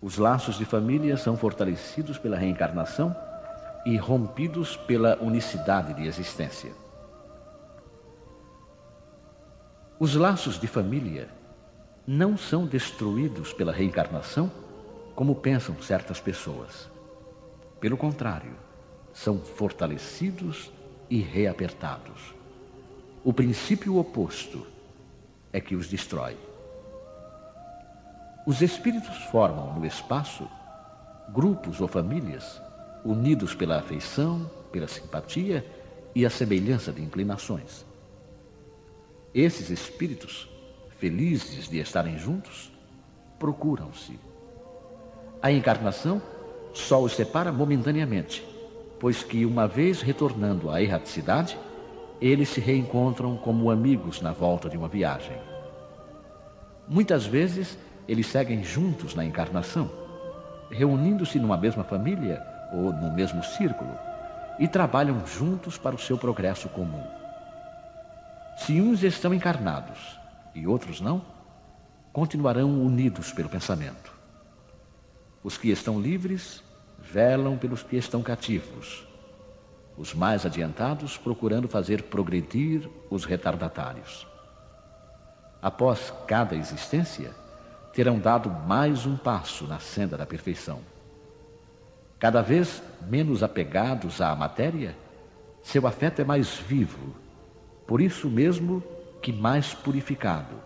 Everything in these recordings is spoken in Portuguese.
Os laços de família são fortalecidos pela reencarnação e rompidos pela unicidade de existência. Os laços de família não são destruídos pela reencarnação como pensam certas pessoas. Pelo contrário, são fortalecidos e reapertados. O princípio oposto é que os destrói. Os espíritos formam no espaço grupos ou famílias unidos pela afeição, pela simpatia e a semelhança de inclinações. Esses espíritos, felizes de estarem juntos, procuram-se. A encarnação só os separa momentaneamente, pois que, uma vez retornando à erraticidade, eles se reencontram como amigos na volta de uma viagem. Muitas vezes, eles seguem juntos na encarnação, reunindo-se numa mesma família ou no mesmo círculo e trabalham juntos para o seu progresso comum. Se uns estão encarnados e outros não, continuarão unidos pelo pensamento. Os que estão livres velam pelos que estão cativos, os mais adiantados procurando fazer progredir os retardatários. Após cada existência, terão dado mais um passo na senda da perfeição. Cada vez menos apegados à matéria, seu afeto é mais vivo, por isso mesmo que mais purificado,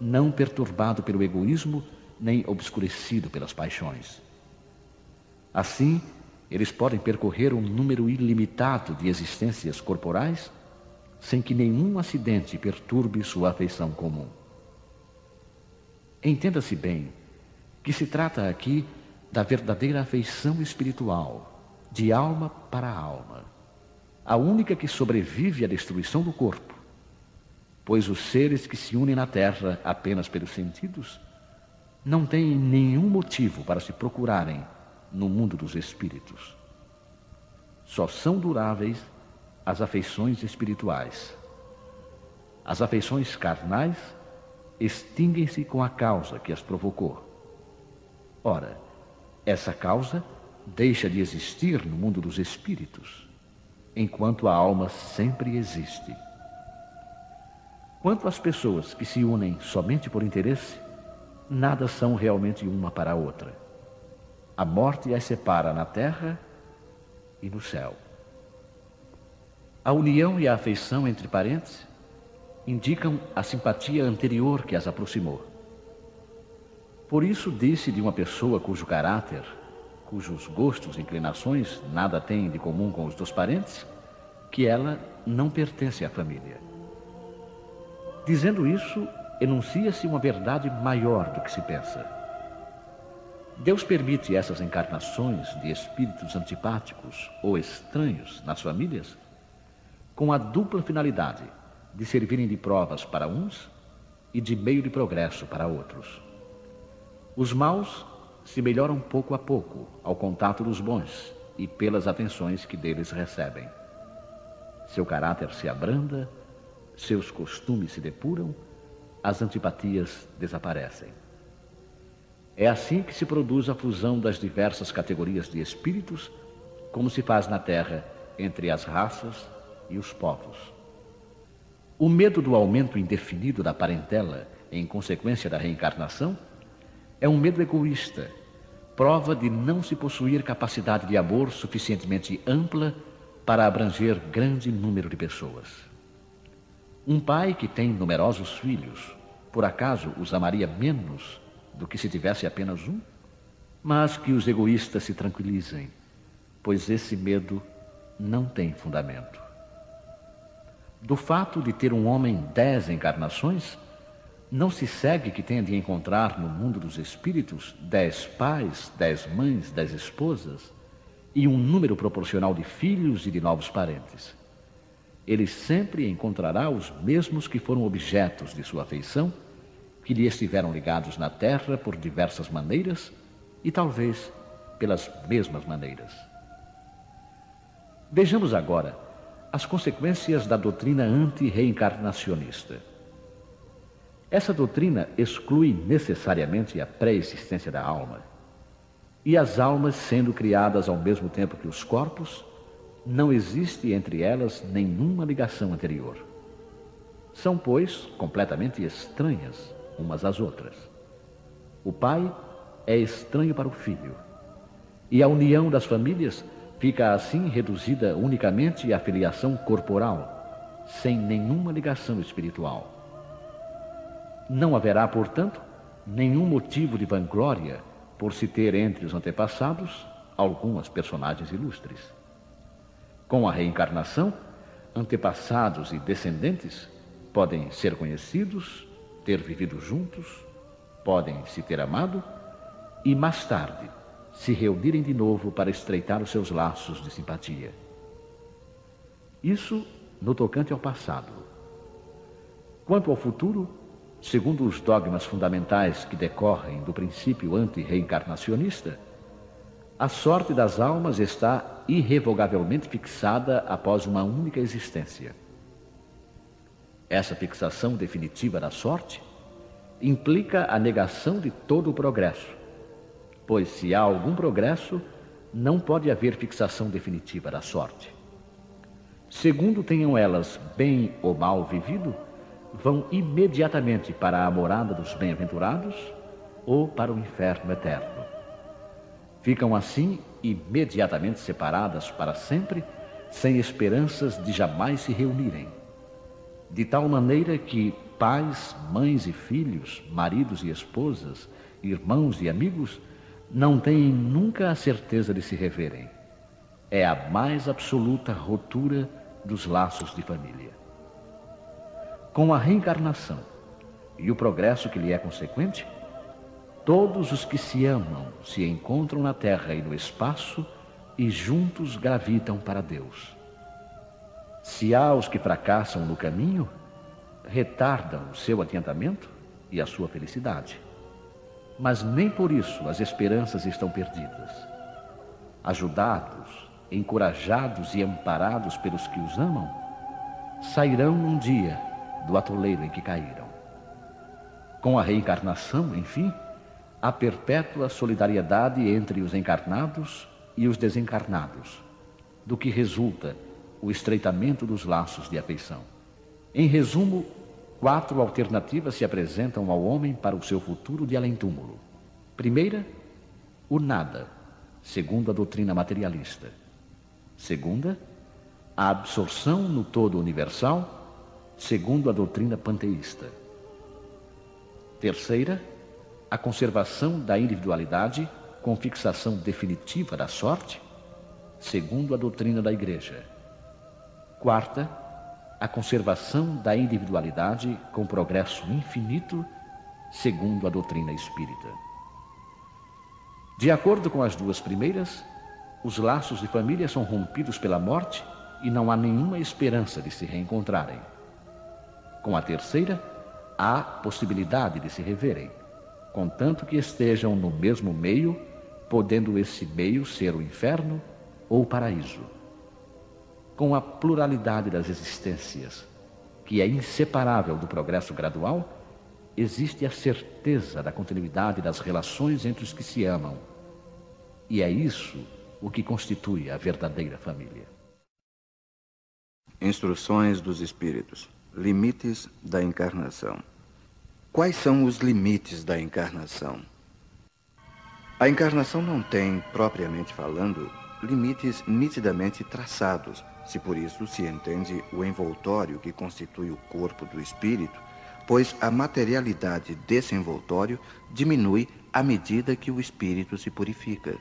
não perturbado pelo egoísmo nem obscurecido pelas paixões. Assim, eles podem percorrer um número ilimitado de existências corporais sem que nenhum acidente perturbe sua afeição comum. Entenda-se bem que se trata aqui da verdadeira afeição espiritual, de alma para alma, a única que sobrevive à destruição do corpo, pois os seres que se unem na terra apenas pelos sentidos não têm nenhum motivo para se procurarem no mundo dos espíritos. Só são duráveis as afeições espirituais. As afeições carnais extinguem-se com a causa que as provocou. Ora, essa causa deixa de existir no mundo dos espíritos, enquanto a alma sempre existe. Quanto às pessoas que se unem somente por interesse, nada são realmente uma para a outra. A morte as separa na terra e no céu. A união e a afeição entre parentes indicam a simpatia anterior que as aproximou. Por isso disse de uma pessoa cujo caráter, cujos gostos e inclinações nada têm de comum com os dos parentes, que ela não pertence à família. Dizendo isso, enuncia-se uma verdade maior do que se pensa. Deus permite essas encarnações de espíritos antipáticos ou estranhos nas famílias com a dupla finalidade de servirem de provas para uns e de meio de progresso para outros. Os maus se melhoram pouco a pouco ao contato dos bons e pelas atenções que deles recebem. Seu caráter se abranda, seus costumes se depuram, as antipatias desaparecem. É assim que se produz a fusão das diversas categorias de espíritos, como se faz na Terra entre as raças e os povos. O medo do aumento indefinido da parentela em consequência da reencarnação é um medo egoísta, prova de não se possuir capacidade de amor suficientemente ampla para abranger grande número de pessoas. Um pai que tem numerosos filhos, por acaso os amaria menos do que se tivesse apenas um? Mas que os egoístas se tranquilizem, pois esse medo não tem fundamento. Do fato de ter um homem dez encarnações, não se segue que tenha de encontrar no mundo dos espíritos dez pais, dez mães, dez esposas e um número proporcional de filhos e de novos parentes. Ele sempre encontrará os mesmos que foram objetos de sua afeição, que lhe estiveram ligados na terra por diversas maneiras e talvez pelas mesmas maneiras. Vejamos agora as consequências da doutrina anti-reencarnacionista. Essa doutrina exclui necessariamente a pré-existência da alma E as almas, sendo criadas ao mesmo tempo que os corpos, não existe entre elas nenhuma ligação anterior. São, pois, completamente estranhas umas às outras. O pai é estranho para o filho, e a união das famílias fica assim reduzida unicamente à filiação corporal, sem nenhuma ligação espiritual. Não haverá, portanto, nenhum motivo de vanglória por se ter entre os antepassados algumas personagens ilustres. Com a reencarnação, antepassados e descendentes podem ser conhecidos, ter vivido juntos, podem se ter amado e mais tarde se reunirem de novo para estreitar os seus laços de simpatia. Isso no tocante ao passado. Quanto ao futuro, segundo os dogmas fundamentais que decorrem do princípio anti-reencarnacionista, a sorte das almas está irrevogavelmente fixada após uma única existência. Essa fixação definitiva da sorte implica a negação de todo o progresso, pois se há algum progresso, não pode haver fixação definitiva da sorte. Segundo tenham elas bem ou mal vivido, vão imediatamente para a morada dos bem-aventurados ou para o inferno eterno. Ficam assim imediatamente separadas para sempre, sem esperanças de jamais se reunirem. De tal maneira que pais, mães e filhos, maridos e esposas, irmãos e amigos não têm nunca a certeza de se reverem. É a mais absoluta rotura dos laços de família. Com a reencarnação e o progresso que lhe é consequente, Todos os que se amam se encontram na terra e no espaço e juntos gravitam para Deus. Se há os que fracassam no caminho, retardam o seu adiantamento e a sua felicidade. Mas nem por isso as esperanças estão perdidas. Ajudados, encorajados e amparados pelos que os amam, sairão um dia do atoleiro em que caíram. Com a reencarnação, enfim, a perpétua solidariedade entre os encarnados e os desencarnados, do que resulta o estreitamento dos laços de afeição. Em resumo, quatro alternativas se apresentam ao homem para o seu futuro de além-túmulo. Primeira, o nada, segundo a doutrina materialista. Segunda, a absorção no todo universal, segundo a doutrina panteísta. Terceira, a conservação da individualidade com fixação definitiva da sorte, segundo a doutrina da Igreja. Quarta, a conservação da individualidade com progresso infinito, segundo a doutrina espírita. De acordo com as duas primeiras, os laços de família são rompidos pela morte e não há nenhuma esperança de se reencontrarem. Com a terceira, há possibilidade de se reverem contanto que estejam no mesmo meio, podendo esse meio ser o inferno ou o paraíso. Com a pluralidade das existências, que é inseparável do progresso gradual, existe a certeza da continuidade das relações entre os que se amam. E é isso o que constitui a verdadeira família. Instruções dos Espíritos Limites da Encarnação Quais são os limites da encarnação? A encarnação não tem, propriamente falando, limites nitidamente traçados, se por isso se entende o envoltório que constitui o corpo do espírito, pois a materialidade desse envoltório diminui à medida que o espírito se purifica.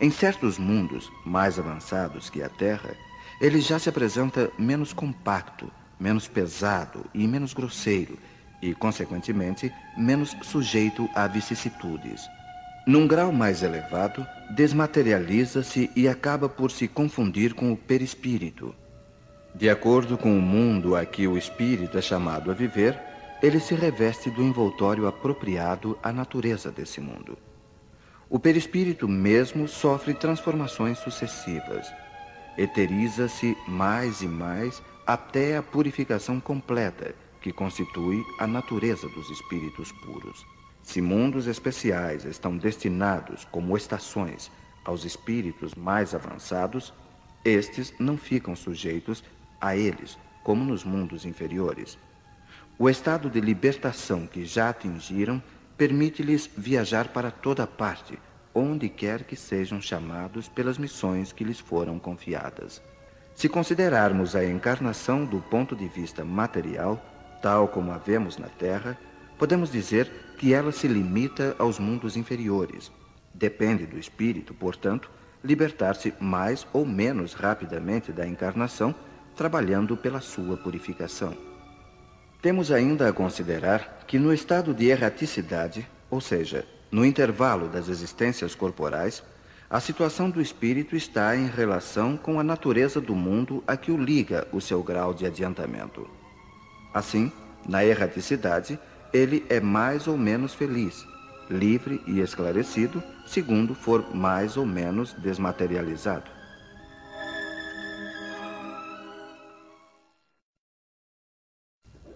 Em certos mundos mais avançados que a Terra, ele já se apresenta menos compacto, menos pesado e menos grosseiro e, consequentemente, menos sujeito a vicissitudes. Num grau mais elevado, desmaterializa-se e acaba por se confundir com o perispírito. De acordo com o mundo a que o espírito é chamado a viver, ele se reveste do envoltório apropriado à natureza desse mundo. O perispírito mesmo sofre transformações sucessivas. Eteriza-se mais e mais até a purificação completa que constitui a natureza dos espíritos puros. Se mundos especiais estão destinados como estações aos espíritos mais avançados, estes não ficam sujeitos a eles, como nos mundos inferiores. O estado de libertação que já atingiram permite-lhes viajar para toda parte, onde quer que sejam chamados pelas missões que lhes foram confiadas. Se considerarmos a encarnação do ponto de vista material, tal como a vemos na Terra, podemos dizer que ela se limita aos mundos inferiores. Depende do espírito, portanto, libertar-se mais ou menos rapidamente da encarnação, trabalhando pela sua purificação. Temos ainda a considerar que no estado de erraticidade, ou seja, no intervalo das existências corporais, a situação do espírito está em relação com a natureza do mundo a que o liga o seu grau de adiantamento. Assim, na erraticidade, ele é mais ou menos feliz, livre e esclarecido, segundo for mais ou menos desmaterializado.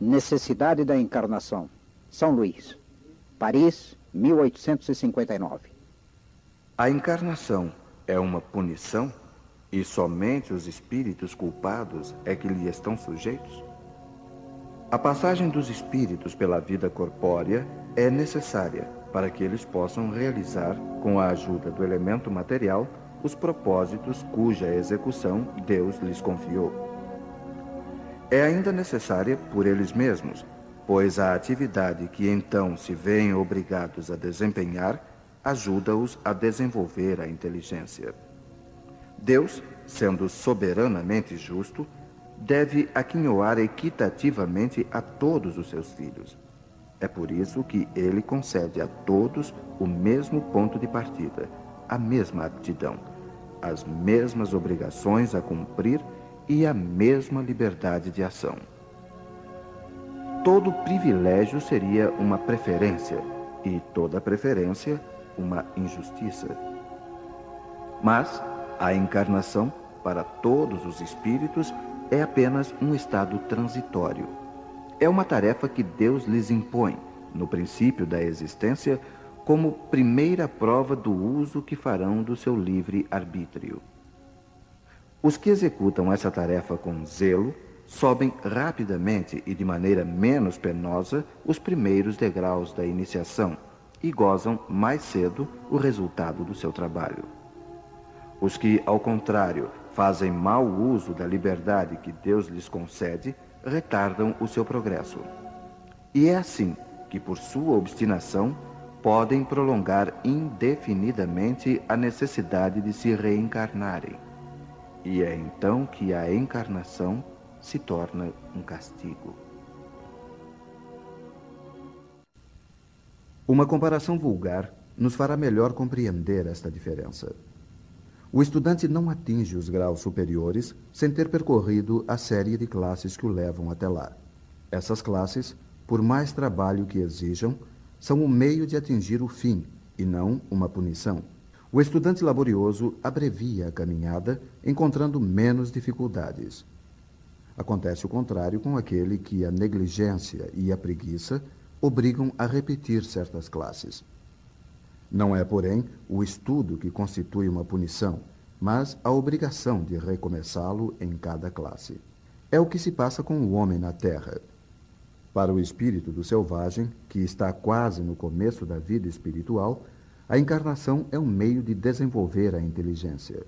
Necessidade da encarnação. São Luís, Paris, 1859. A encarnação é uma punição e somente os espíritos culpados é que lhe estão sujeitos? A passagem dos espíritos pela vida corpórea é necessária para que eles possam realizar, com a ajuda do elemento material, os propósitos cuja execução Deus lhes confiou. É ainda necessária por eles mesmos, pois a atividade que então se veem obrigados a desempenhar ajuda-os a desenvolver a inteligência. Deus, sendo soberanamente justo, deve aquinhoar equitativamente a todos os seus filhos. É por isso que ele concede a todos o mesmo ponto de partida, a mesma aptidão, as mesmas obrigações a cumprir e a mesma liberdade de ação todo privilégio seria uma preferência e toda preferência uma injustiça. Mas a encarnação, para todos os espíritos, é apenas um estado transitório. É uma tarefa que Deus lhes impõe, no princípio da existência, como primeira prova do uso que farão do seu livre arbítrio. Os que executam essa tarefa com zelo sobem rapidamente e de maneira menos penosa os primeiros degraus da iniciação e gozam mais cedo o resultado do seu trabalho. Os que, ao contrário, fazem mau uso da liberdade que Deus lhes concede, retardam o seu progresso. E é assim que, por sua obstinação, podem prolongar indefinidamente a necessidade de se reencarnarem. E é então que a encarnação se torna um castigo. Uma comparação vulgar nos fará melhor compreender esta diferença. O estudante não atinge os graus superiores sem ter percorrido a série de classes que o levam até lá. Essas classes, por mais trabalho que exijam, são o meio de atingir o fim e não uma punição. O estudante laborioso abrevia a caminhada, encontrando menos dificuldades. Acontece o contrário com aquele que a negligência e a preguiça obrigam a repetir certas classes. Não é, porém, o estudo que constitui uma punição, mas a obrigação de recomeçá-lo em cada classe. É o que se passa com o homem na Terra. Para o espírito do selvagem, que está quase no começo da vida espiritual, a encarnação é um meio de desenvolver a inteligência.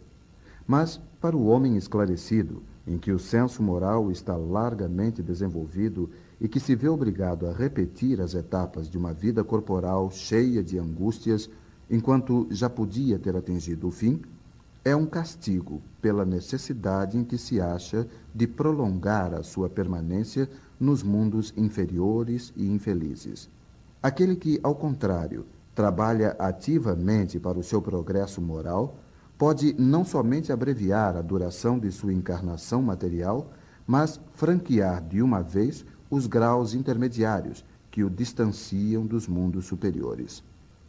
Mas, para o homem esclarecido, em que o senso moral está largamente desenvolvido e que se vê obrigado a repetir as etapas de uma vida corporal cheia de angústias, enquanto já podia ter atingido o fim, é um castigo pela necessidade em que se acha de prolongar a sua permanência nos mundos inferiores e infelizes. Aquele que, ao contrário, trabalha ativamente para o seu progresso moral, pode não somente abreviar a duração de sua encarnação material, mas franquear de uma vez os graus intermediários que o distanciam dos mundos superiores.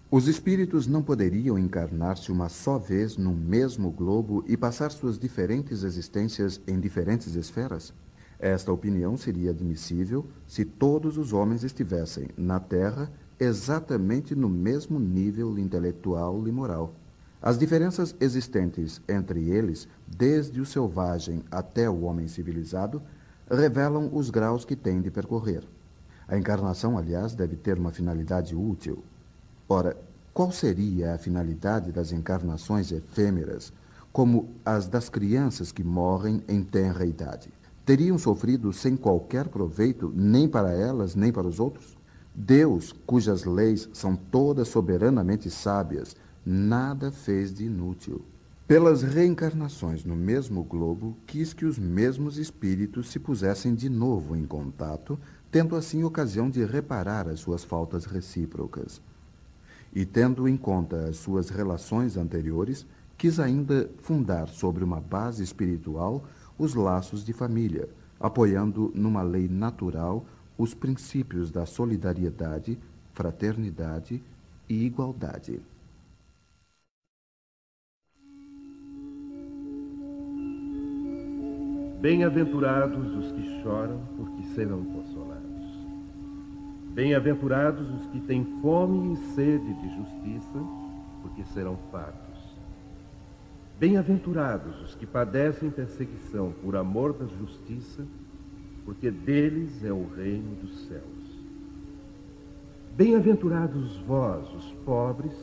Os espíritos não poderiam encarnar-se uma só vez no mesmo globo e passar suas diferentes existências em diferentes esferas? Esta opinião seria admissível se todos os homens estivessem na Terra exatamente no mesmo nível intelectual e moral. As diferenças existentes entre eles, desde o selvagem até o homem civilizado, revelam os graus que têm de percorrer. A encarnação, aliás, deve ter uma finalidade útil. Ora, qual seria a finalidade das encarnações efêmeras, como as das crianças que morrem em tenra idade? Teriam sofrido sem qualquer proveito, nem para elas, nem para os outros? Deus, cujas leis são todas soberanamente sábias, nada fez de inútil. Pelas reencarnações no mesmo globo, quis que os mesmos espíritos se pusessem de novo em contato, tendo assim ocasião de reparar as suas faltas recíprocas. E tendo em conta as suas relações anteriores, quis ainda fundar sobre uma base espiritual os laços de família, apoiando numa lei natural os princípios da solidariedade, fraternidade e igualdade. Bem-aventurados os que choram, porque serão consolados. Bem-aventurados os que têm fome e sede de justiça, porque serão fartos. Bem-aventurados os que padecem perseguição por amor da justiça, porque deles é o reino dos céus. Bem-aventurados vós, os pobres,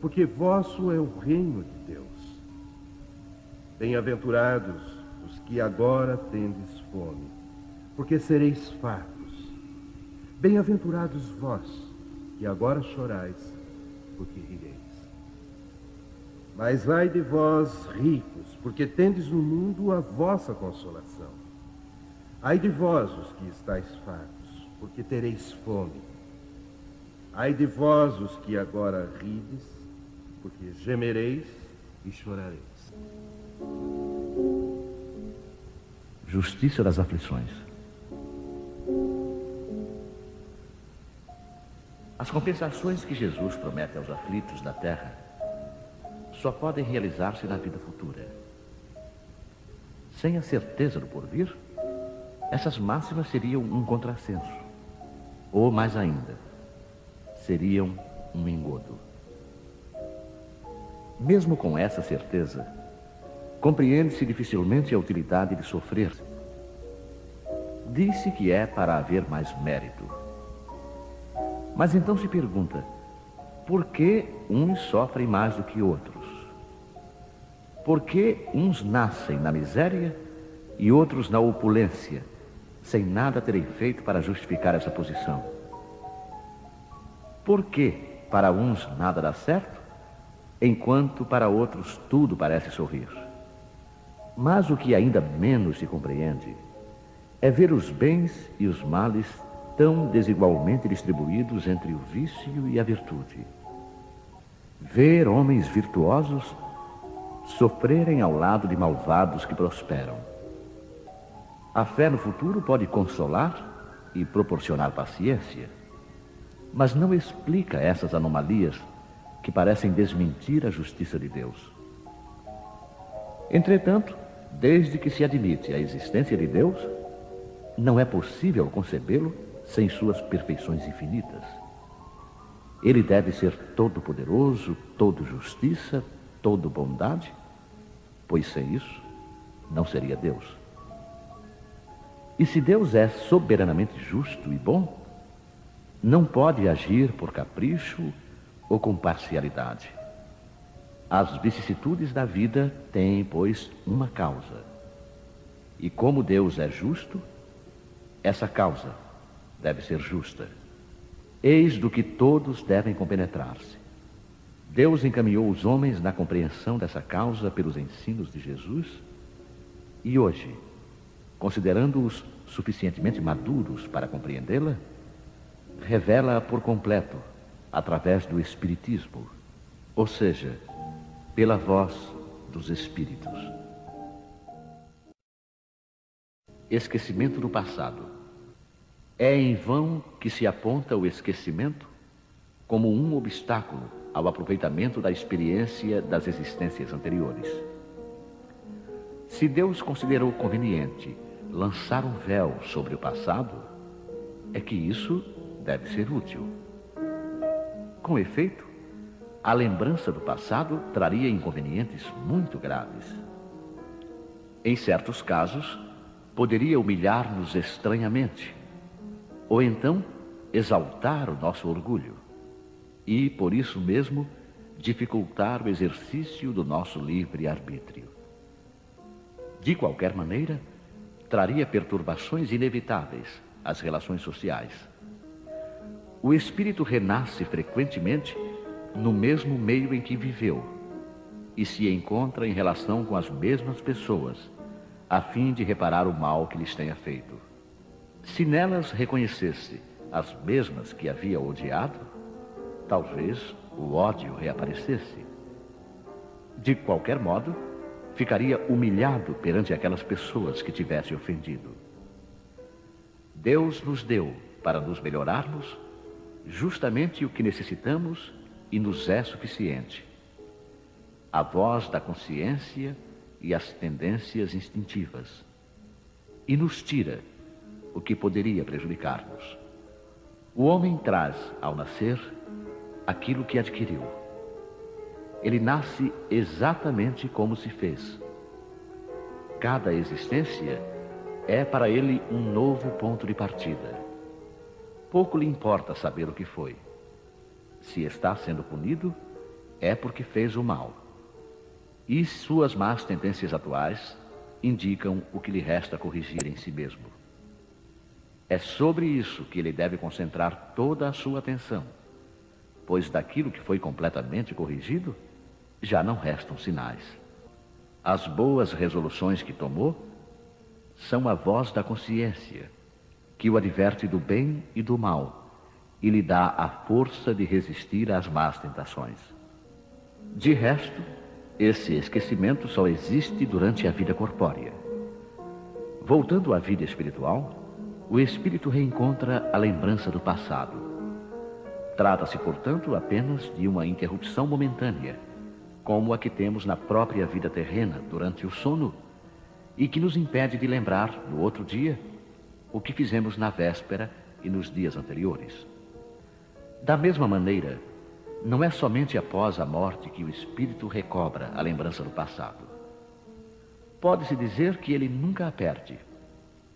porque vosso é o reino de Deus. Bem-aventurados que agora tendes fome, porque sereis fartos. Bem-aventurados vós, que agora chorais, porque rireis. Mas vai de vós, ricos, porque tendes no mundo a vossa consolação. Ai de vós, os que estáis fartos, porque tereis fome. Ai de vós, os que agora rides, porque gemereis e chorareis justiça das aflições. As compensações que Jesus promete aos aflitos da terra só podem realizar-se na vida futura. Sem a certeza do porvir, essas máximas seriam um contrassenso, ou mais ainda, seriam um engodo. Mesmo com essa certeza, Compreende-se dificilmente a utilidade de sofrer. Disse que é para haver mais mérito. Mas então se pergunta: por que uns sofrem mais do que outros? Por que uns nascem na miséria e outros na opulência, sem nada terem feito para justificar essa posição? Por que para uns nada dá certo, enquanto para outros tudo parece sorrir? Mas o que ainda menos se compreende é ver os bens e os males tão desigualmente distribuídos entre o vício e a virtude. Ver homens virtuosos sofrerem ao lado de malvados que prosperam. A fé no futuro pode consolar e proporcionar paciência, mas não explica essas anomalias que parecem desmentir a justiça de Deus. Entretanto, Desde que se admite a existência de Deus, não é possível concebê-lo sem suas perfeições infinitas. Ele deve ser todo-poderoso, todo justiça, todo bondade, pois sem isso não seria Deus. E se Deus é soberanamente justo e bom, não pode agir por capricho ou com parcialidade. As vicissitudes da vida têm, pois, uma causa. E como Deus é justo, essa causa deve ser justa. Eis do que todos devem compenetrar-se. Deus encaminhou os homens na compreensão dessa causa pelos ensinos de Jesus e hoje, considerando-os suficientemente maduros para compreendê-la, revela-a por completo através do Espiritismo, ou seja, pela voz dos Espíritos. Esquecimento do passado. É em vão que se aponta o esquecimento como um obstáculo ao aproveitamento da experiência das existências anteriores. Se Deus considerou conveniente lançar um véu sobre o passado, é que isso deve ser útil. Com efeito, a lembrança do passado traria inconvenientes muito graves. Em certos casos, poderia humilhar-nos estranhamente, ou então exaltar o nosso orgulho, e, por isso mesmo, dificultar o exercício do nosso livre arbítrio. De qualquer maneira, traria perturbações inevitáveis às relações sociais. O espírito renasce frequentemente no mesmo meio em que viveu e se encontra em relação com as mesmas pessoas, a fim de reparar o mal que lhes tenha feito. Se nelas reconhecesse as mesmas que havia odiado, talvez o ódio reaparecesse. De qualquer modo, ficaria humilhado perante aquelas pessoas que tivesse ofendido. Deus nos deu, para nos melhorarmos, justamente o que necessitamos e nos é suficiente. A voz da consciência e as tendências instintivas. E nos tira o que poderia prejudicar-nos. O homem traz, ao nascer, aquilo que adquiriu. Ele nasce exatamente como se fez. Cada existência é para ele um novo ponto de partida. Pouco lhe importa saber o que foi. Se está sendo punido, é porque fez o mal. E suas más tendências atuais indicam o que lhe resta corrigir em si mesmo. É sobre isso que ele deve concentrar toda a sua atenção pois daquilo que foi completamente corrigido, já não restam sinais. As boas resoluções que tomou são a voz da consciência, que o adverte do bem e do mal e lhe dá a força de resistir às más tentações. De resto, esse esquecimento só existe durante a vida corpórea. Voltando à vida espiritual, o espírito reencontra a lembrança do passado Trata-se, portanto, apenas de uma interrupção momentânea, como a que temos na própria vida terrena durante o sono e que nos impede de lembrar, no outro dia, o que fizemos na véspera e nos dias anteriores. Da mesma maneira, não é somente após a morte que o espírito recobra a lembrança do passado. Pode-se dizer que ele nunca a perde,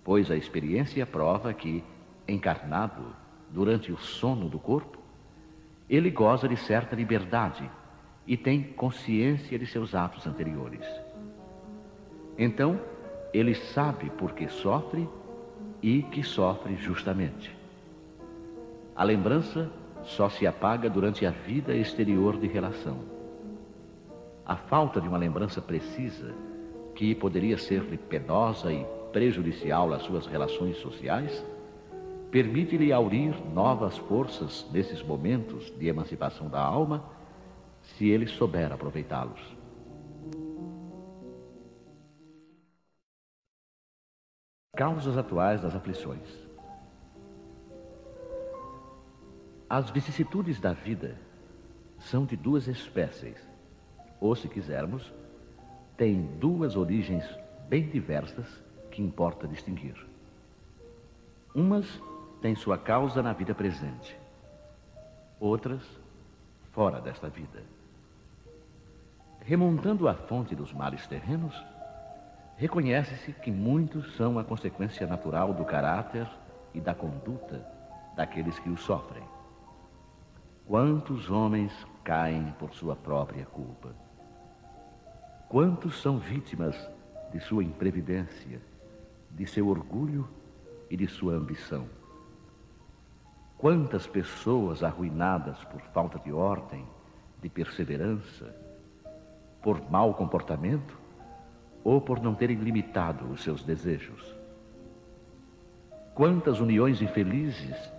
pois a experiência prova que, encarnado durante o sono do corpo, ele goza de certa liberdade e tem consciência de seus atos anteriores. Então, ele sabe por que sofre e que sofre justamente. A lembrança só se apaga durante a vida exterior de relação. A falta de uma lembrança precisa, que poderia ser-lhe penosa e prejudicial às suas relações sociais, permite-lhe aurir novas forças nesses momentos de emancipação da alma, se ele souber aproveitá-los. Causas atuais das aflições. As vicissitudes da vida são de duas espécies, ou, se quisermos, têm duas origens bem diversas que importa distinguir. Umas tem sua causa na vida presente, outras fora desta vida. Remontando à fonte dos males terrenos, reconhece-se que muitos são a consequência natural do caráter e da conduta daqueles que o sofrem. Quantos homens caem por sua própria culpa? Quantos são vítimas de sua imprevidência, de seu orgulho e de sua ambição? Quantas pessoas arruinadas por falta de ordem, de perseverança, por mau comportamento ou por não terem limitado os seus desejos? Quantas uniões infelizes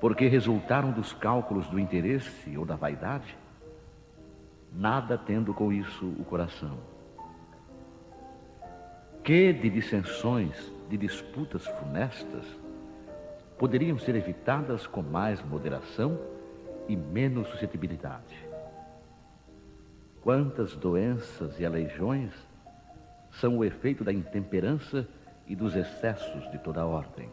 porque resultaram dos cálculos do interesse ou da vaidade? Nada tendo com isso o coração. Que de dissensões, de disputas funestas, poderiam ser evitadas com mais moderação e menos suscetibilidade. Quantas doenças e aleijões são o efeito da intemperança e dos excessos de toda ordem.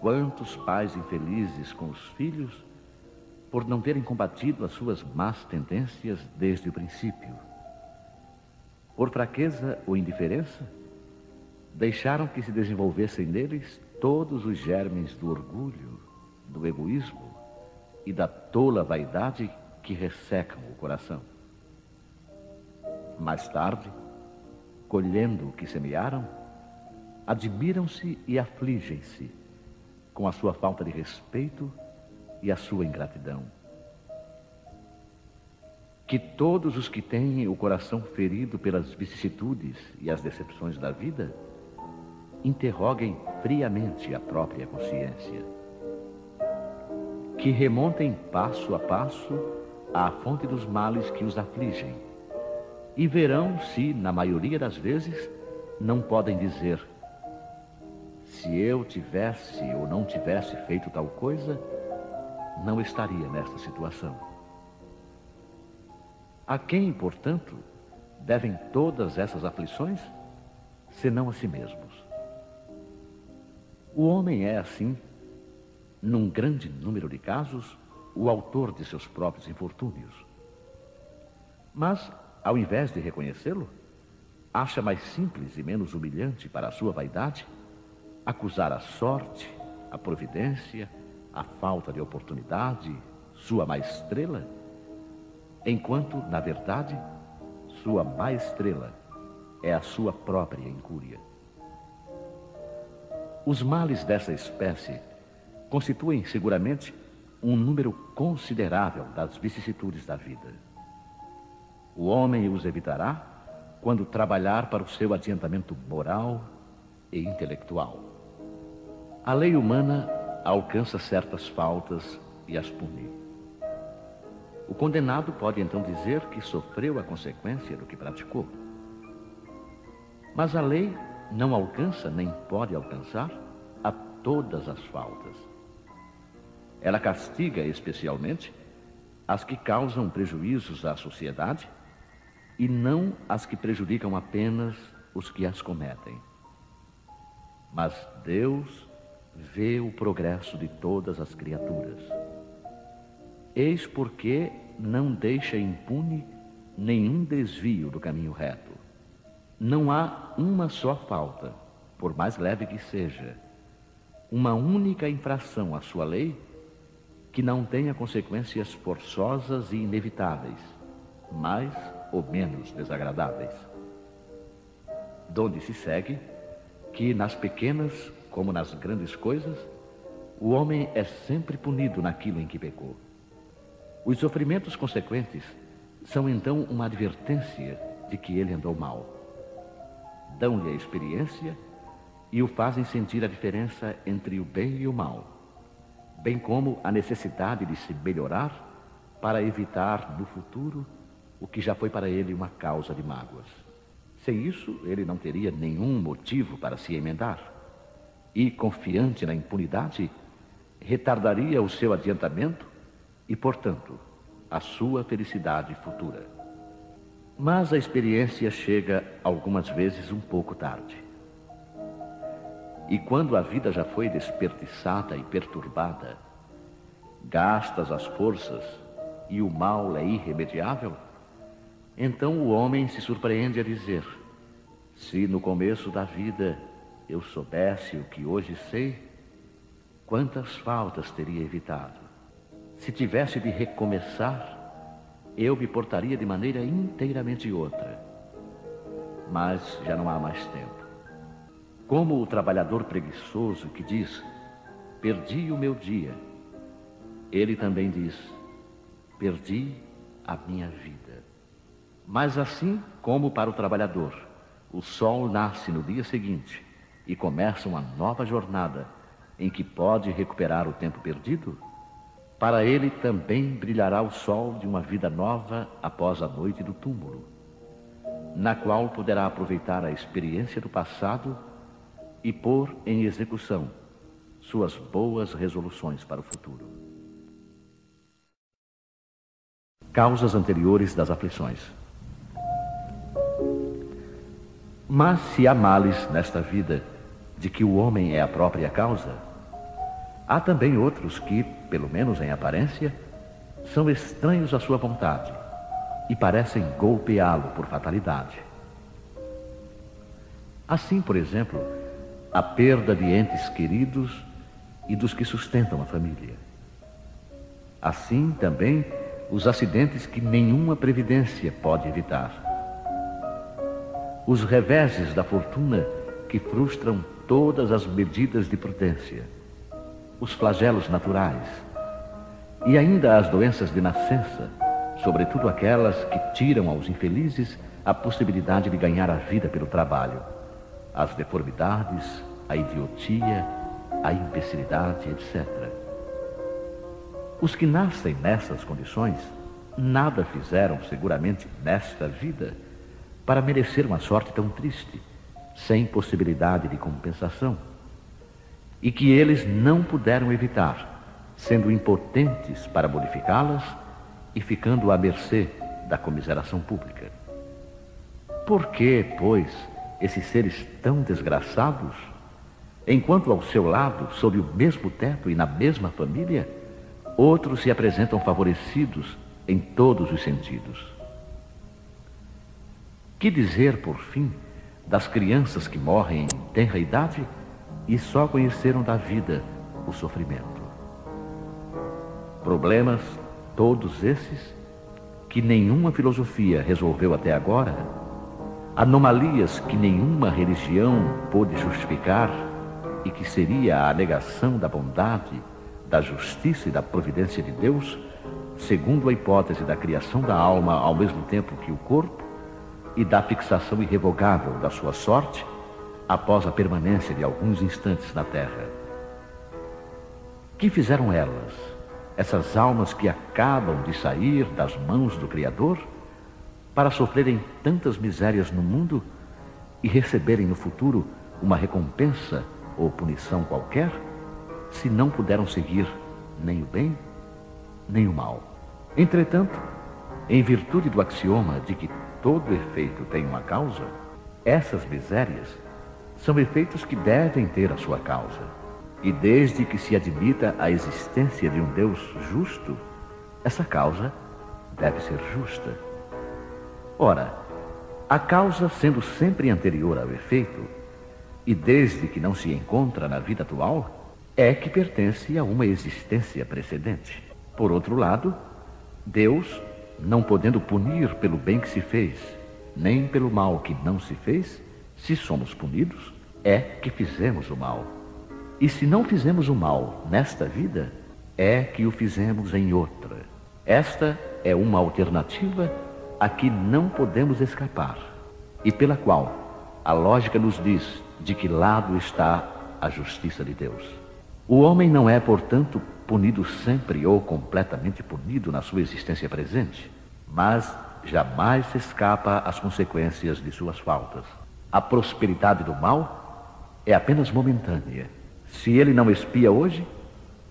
Quantos pais infelizes com os filhos por não terem combatido as suas más tendências desde o princípio. Por fraqueza ou indiferença, deixaram que se desenvolvessem neles todos os germes do orgulho, do egoísmo e da tola vaidade que ressecam o coração. Mais tarde, colhendo o que semearam, admiram-se e afligem-se com a sua falta de respeito e a sua ingratidão. Que todos os que têm o coração ferido pelas vicissitudes e as decepções da vida interroguem friamente a própria consciência. Que remontem passo a passo à fonte dos males que os afligem e verão se, na maioria das vezes, não podem dizer: se eu tivesse ou não tivesse feito tal coisa, não estaria nesta situação. A quem, portanto, devem todas essas aflições, senão a si mesmos? O homem é, assim, num grande número de casos, o autor de seus próprios infortúnios. Mas, ao invés de reconhecê-lo, acha mais simples e menos humilhante para a sua vaidade acusar a sorte, a providência, a falta de oportunidade, sua má estrela, enquanto, na verdade, sua má estrela é a sua própria incúria. Os males dessa espécie constituem seguramente um número considerável das vicissitudes da vida. O homem os evitará quando trabalhar para o seu adiantamento moral e intelectual. A lei humana alcança certas faltas e as pune. O condenado pode então dizer que sofreu a consequência do que praticou. Mas a lei não alcança nem pode alcançar a todas as faltas. Ela castiga especialmente as que causam prejuízos à sociedade e não as que prejudicam apenas os que as cometem. Mas Deus vê o progresso de todas as criaturas. Eis porque não deixa impune nenhum desvio do caminho reto. Não há uma só falta, por mais leve que seja, uma única infração à sua lei que não tenha consequências forçosas e inevitáveis, mais ou menos desagradáveis. Donde se segue que nas pequenas como nas grandes coisas, o homem é sempre punido naquilo em que pecou. Os sofrimentos consequentes são então uma advertência de que ele andou mal. Dão-lhe a experiência e o fazem sentir a diferença entre o bem e o mal, bem como a necessidade de se melhorar para evitar no futuro o que já foi para ele uma causa de mágoas. Sem isso, ele não teria nenhum motivo para se emendar e, confiante na impunidade, retardaria o seu adiantamento e, portanto, a sua felicidade futura. Mas a experiência chega algumas vezes um pouco tarde. E quando a vida já foi desperdiçada e perturbada, gastas as forças e o mal é irremediável, então o homem se surpreende a dizer: se no começo da vida eu soubesse o que hoje sei, quantas faltas teria evitado. Se tivesse de recomeçar, eu me portaria de maneira inteiramente outra. Mas já não há mais tempo. Como o trabalhador preguiçoso que diz: Perdi o meu dia. Ele também diz: Perdi a minha vida. Mas assim como para o trabalhador, o sol nasce no dia seguinte e começa uma nova jornada em que pode recuperar o tempo perdido, para ele também brilhará o sol de uma vida nova após a noite do túmulo, na qual poderá aproveitar a experiência do passado e pôr em execução suas boas resoluções para o futuro. Causas anteriores das aflições. Mas se há males nesta vida, de que o homem é a própria causa, há também outros que, pelo menos em aparência, são estranhos à sua vontade e parecem golpeá-lo por fatalidade. Assim, por exemplo, a perda de entes queridos e dos que sustentam a família. Assim também os acidentes que nenhuma previdência pode evitar. Os reveses da fortuna que frustram todas as medidas de prudência. Os flagelos naturais. E ainda as doenças de nascença, sobretudo aquelas que tiram aos infelizes a possibilidade de ganhar a vida pelo trabalho. As deformidades, a idiotia, a imbecilidade, etc. Os que nascem nessas condições nada fizeram seguramente nesta vida para merecer uma sorte tão triste, sem possibilidade de compensação, e que eles não puderam evitar, sendo impotentes para modificá-las e ficando à mercê da comiseração pública. Por que, pois, esses seres tão desgraçados, enquanto ao seu lado, sob o mesmo teto e na mesma família, outros se apresentam favorecidos em todos os sentidos. Que dizer, por fim, das crianças que morrem em tenra idade e só conheceram da vida o sofrimento? Problemas, todos esses, que nenhuma filosofia resolveu até agora, anomalias que nenhuma religião pôde justificar e que seria a negação da bondade da justiça e da providência de Deus, segundo a hipótese da criação da alma ao mesmo tempo que o corpo e da fixação irrevogável da sua sorte após a permanência de alguns instantes na terra. Que fizeram elas, essas almas que acabam de sair das mãos do Criador, para sofrerem tantas misérias no mundo e receberem no futuro uma recompensa ou punição qualquer? se não puderam seguir nem o bem, nem o mal. Entretanto, em virtude do axioma de que todo efeito tem uma causa, essas misérias são efeitos que devem ter a sua causa. E desde que se admita a existência de um Deus justo, essa causa deve ser justa. Ora, a causa sendo sempre anterior ao efeito, e desde que não se encontra na vida atual, é que pertence a uma existência precedente. Por outro lado, Deus, não podendo punir pelo bem que se fez, nem pelo mal que não se fez, se somos punidos, é que fizemos o mal. E se não fizemos o mal nesta vida, é que o fizemos em outra. Esta é uma alternativa a que não podemos escapar e pela qual a lógica nos diz de que lado está a justiça de Deus. O homem não é, portanto, punido sempre ou completamente punido na sua existência presente, mas jamais se escapa às consequências de suas faltas. A prosperidade do mal é apenas momentânea. Se ele não expia hoje,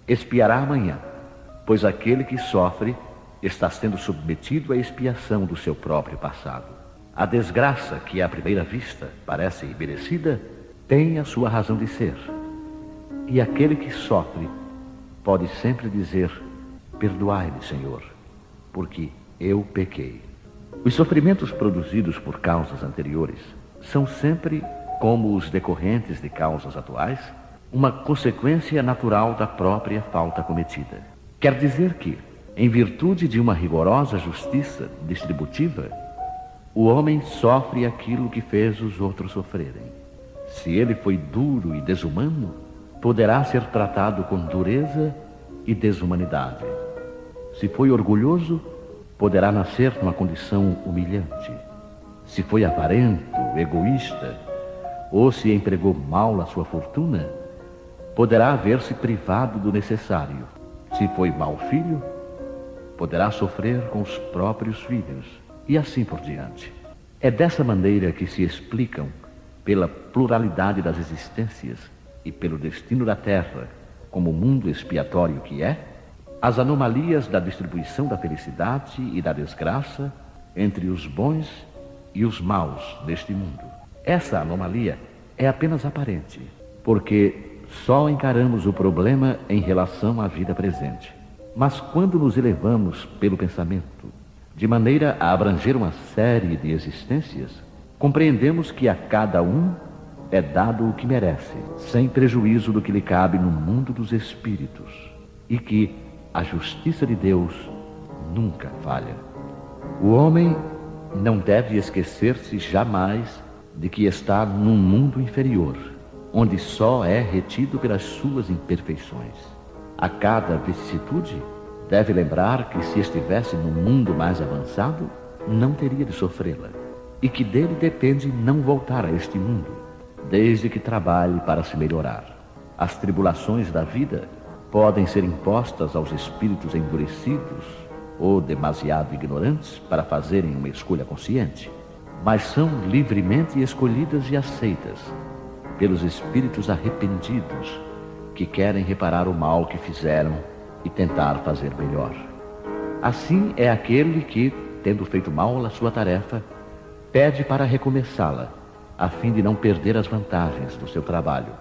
expiará amanhã, pois aquele que sofre está sendo submetido à expiação do seu próprio passado. A desgraça que à primeira vista parece merecida tem a sua razão de ser e aquele que sofre pode sempre dizer: Perdoai-me, Senhor, porque eu pequei. Os sofrimentos produzidos por causas anteriores são sempre, como os decorrentes de causas atuais, uma consequência natural da própria falta cometida. Quer dizer que, em virtude de uma rigorosa justiça distributiva, o homem sofre aquilo que fez os outros sofrerem. Se ele foi duro e desumano, poderá ser tratado com dureza e desumanidade. Se foi orgulhoso, poderá nascer numa condição humilhante. Se foi avarento, egoísta, ou se empregou mal a sua fortuna, poderá ver-se privado do necessário. Se foi mau filho, poderá sofrer com os próprios filhos, e assim por diante. É dessa maneira que se explicam, pela pluralidade das existências, e pelo destino da Terra, como mundo expiatório que é, as anomalias da distribuição da felicidade e da desgraça entre os bons e os maus deste mundo. Essa anomalia é apenas aparente, porque só encaramos o problema em relação à vida presente. Mas quando nos elevamos pelo pensamento, de maneira a abranger uma série de existências, compreendemos que a cada um é dado o que merece, sem prejuízo do que lhe cabe no mundo dos espíritos, e que a justiça de Deus nunca falha. O homem não deve esquecer-se jamais de que está num mundo inferior, onde só é retido pelas suas imperfeições. A cada vicissitude, deve lembrar que se estivesse num mundo mais avançado, não teria de sofrê-la, e que dele depende não voltar a este mundo, desde que trabalhe para se melhorar. As tribulações da vida podem ser impostas aos espíritos endurecidos ou demasiado ignorantes para fazerem uma escolha consciente, mas são livremente escolhidas e aceitas pelos espíritos arrependidos que querem reparar o mal que fizeram e tentar fazer melhor. Assim é aquele que, tendo feito mal a sua tarefa, pede para recomeçá-la, a fim de não perder as vantagens do seu trabalho.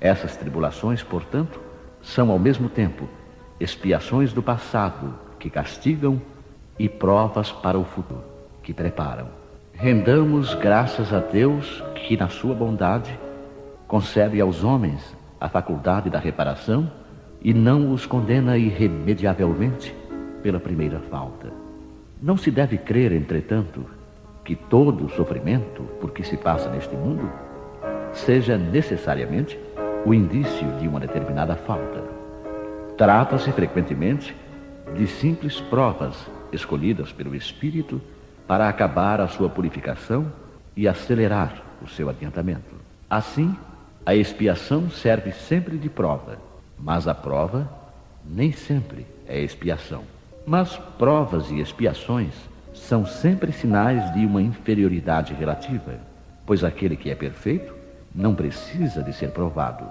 Essas tribulações, portanto, são ao mesmo tempo expiações do passado que castigam e provas para o futuro que preparam. Rendamos graças a Deus que, na sua bondade, concede aos homens a faculdade da reparação e não os condena irremediavelmente pela primeira falta. Não se deve crer, entretanto, que todo o sofrimento por que se passa neste mundo seja necessariamente o indício de uma determinada falta. Trata-se frequentemente de simples provas escolhidas pelo Espírito para acabar a sua purificação e acelerar o seu adiantamento. Assim, a expiação serve sempre de prova, mas a prova nem sempre é expiação. Mas provas e expiações são sempre sinais de uma inferioridade relativa, pois aquele que é perfeito não precisa de ser provado.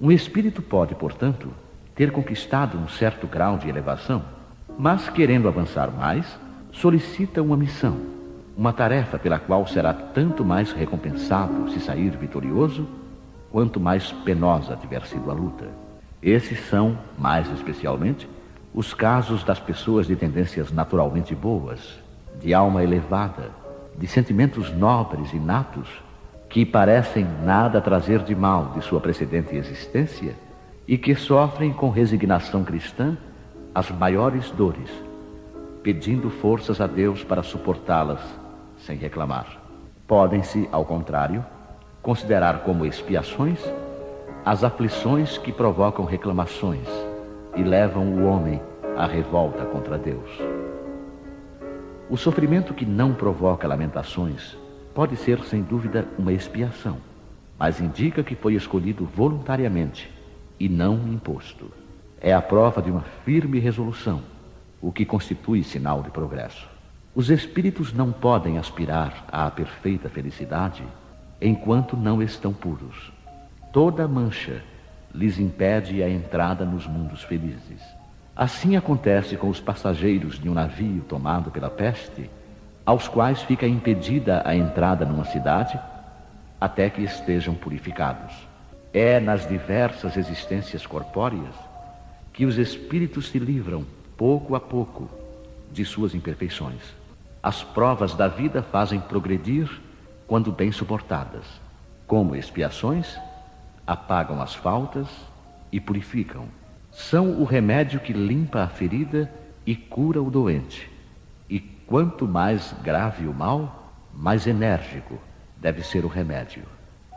Um espírito pode, portanto, ter conquistado um certo grau de elevação, mas querendo avançar mais, solicita uma missão, uma tarefa pela qual será tanto mais recompensado se sair vitorioso, quanto mais penosa tiver sido a luta. Esses são, mais especialmente, os casos das pessoas de tendências naturalmente boas, de alma elevada, de sentimentos nobres e natos, que parecem nada trazer de mal de sua precedente existência e que sofrem com resignação cristã as maiores dores, pedindo forças a Deus para suportá-las sem reclamar. Podem-se, ao contrário, considerar como expiações as aflições que provocam reclamações e levam o homem à revolta contra Deus. O sofrimento que não provoca lamentações pode ser, sem dúvida, uma expiação, mas indica que foi escolhido voluntariamente e não imposto. É a prova de uma firme resolução, o que constitui sinal de progresso. Os espíritos não podem aspirar à perfeita felicidade enquanto não estão puros. Toda mancha lhes impede a entrada nos mundos felizes. Assim acontece com os passageiros de um navio tomado pela peste, aos quais fica impedida a entrada numa cidade até que estejam purificados. É nas diversas existências corpóreas que os espíritos se livram, pouco a pouco, de suas imperfeições. As provas da vida fazem progredir quando bem suportadas. Como expiações, apagam as faltas e purificam. São o remédio que limpa a ferida e cura o doente. E quanto mais grave o mal, mais enérgico deve ser o remédio.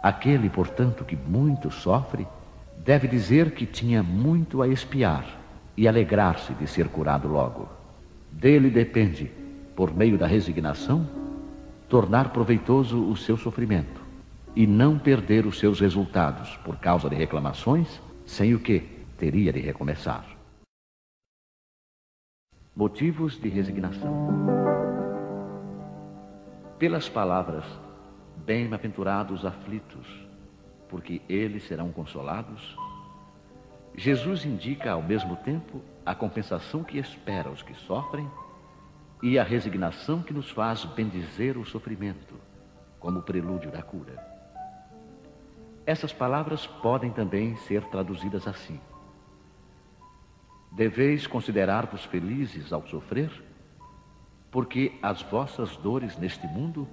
Aquele, portanto, que muito sofre, deve dizer que tinha muito a expiar e alegrar-se de ser curado logo. Dele depende, por meio da resignação, tornar proveitoso o seu sofrimento e não perder os seus resultados por causa de reclamações, sem o que teria de recomeçar. Motivos de resignação. Pelas palavras, bem-aventurados aflitos, porque eles serão consolados, Jesus indica ao mesmo tempo a compensação que espera os que sofrem e a resignação que nos faz bendizer o sofrimento como prelúdio da cura. Essas palavras podem também ser traduzidas assim: Deveis considerar-vos felizes ao sofrer, porque as vossas dores neste mundo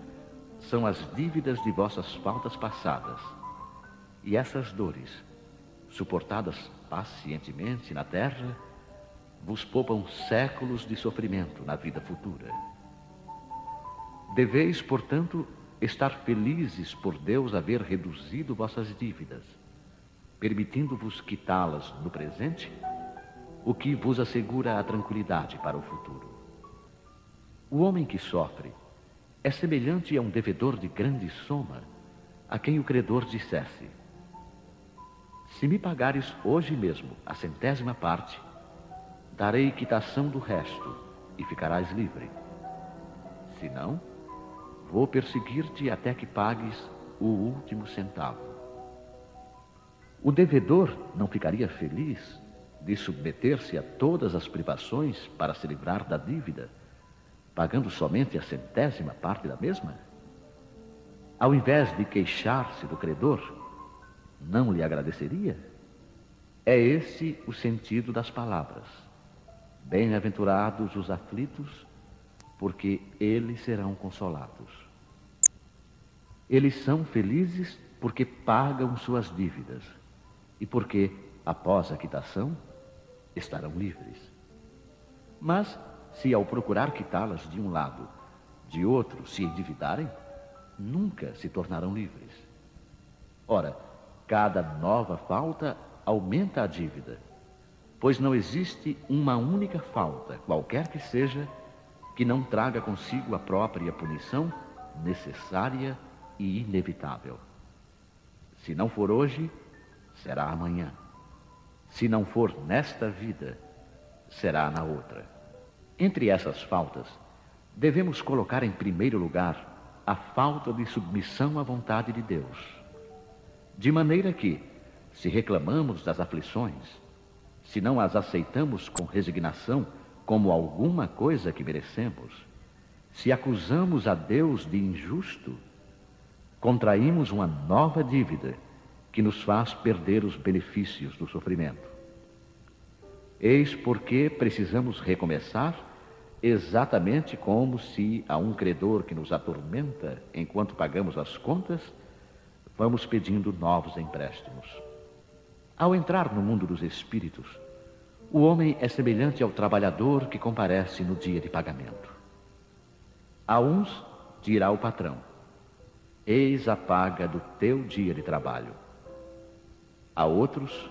são as dívidas de vossas faltas passadas. E essas dores, suportadas pacientemente na terra, vos poupam séculos de sofrimento na vida futura. Deveis, portanto, estar felizes por Deus haver reduzido vossas dívidas, permitindo-vos quitá-las no presente, o que vos assegura a tranquilidade para o futuro. O homem que sofre é semelhante a um devedor de grande soma, a quem o credor dissesse: Se me pagares hoje mesmo a centésima parte, darei quitação do resto e ficarás livre. Se não, vou perseguir-te até que pagues o último centavo. O devedor não ficaria feliz de submeter-se a todas as privações para se livrar da dívida, pagando somente a centésima parte da mesma? Ao invés de queixar-se do credor, não lhe agradeceria? É esse o sentido das palavras. Bem-aventurados os aflitos, porque eles serão consolados. Eles são felizes porque pagam suas dívidas e porque, após a quitação, estarão livres. Mas, se ao procurar quitá-las de um lado, de outro se endividarem, nunca se tornarão livres. Ora, cada nova falta aumenta a dívida pois não existe uma única falta, qualquer que seja, que não traga consigo a própria punição necessária e inevitável. Se não for hoje, será amanhã. Se não for nesta vida, será na outra. Entre essas faltas, devemos colocar em primeiro lugar a falta de submissão à vontade de Deus. De maneira que, se reclamamos das aflições, se não as aceitamos com resignação como alguma coisa que merecemos, se acusamos a Deus de injusto, contraímos uma nova dívida que nos faz perder os benefícios do sofrimento. Eis porque precisamos recomeçar exatamente como se a um credor que nos atormenta enquanto pagamos as contas, vamos pedindo novos empréstimos. Ao entrar no mundo dos espíritos, o homem é semelhante ao trabalhador que comparece no dia de pagamento. A uns dirá o patrão: Eis a paga do teu dia de trabalho. A outros,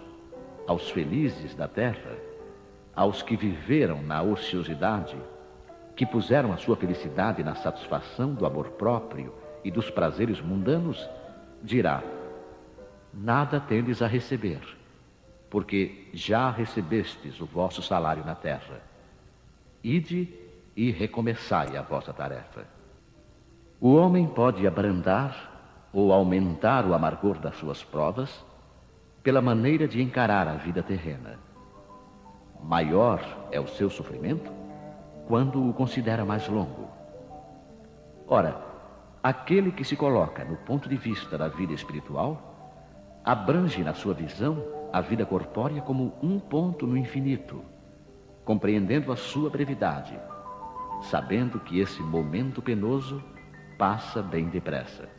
aos felizes da terra, aos que viveram na ociosidade, que puseram a sua felicidade na satisfação do amor próprio e dos prazeres mundanos, dirá: Nada tendes a receber porque já recebestes o vosso salário na terra. Ide e recomeçai a vossa tarefa. O homem pode abrandar ou aumentar o amargor das suas provas pela maneira de encarar a vida terrena. Maior é o seu sofrimento quando o considera mais longo. Ora, aquele que se coloca no ponto de vista da vida espiritual abrange na sua visão a vida corpórea como um ponto no infinito, compreendendo a sua brevidade, sabendo que esse momento penoso passa bem depressa.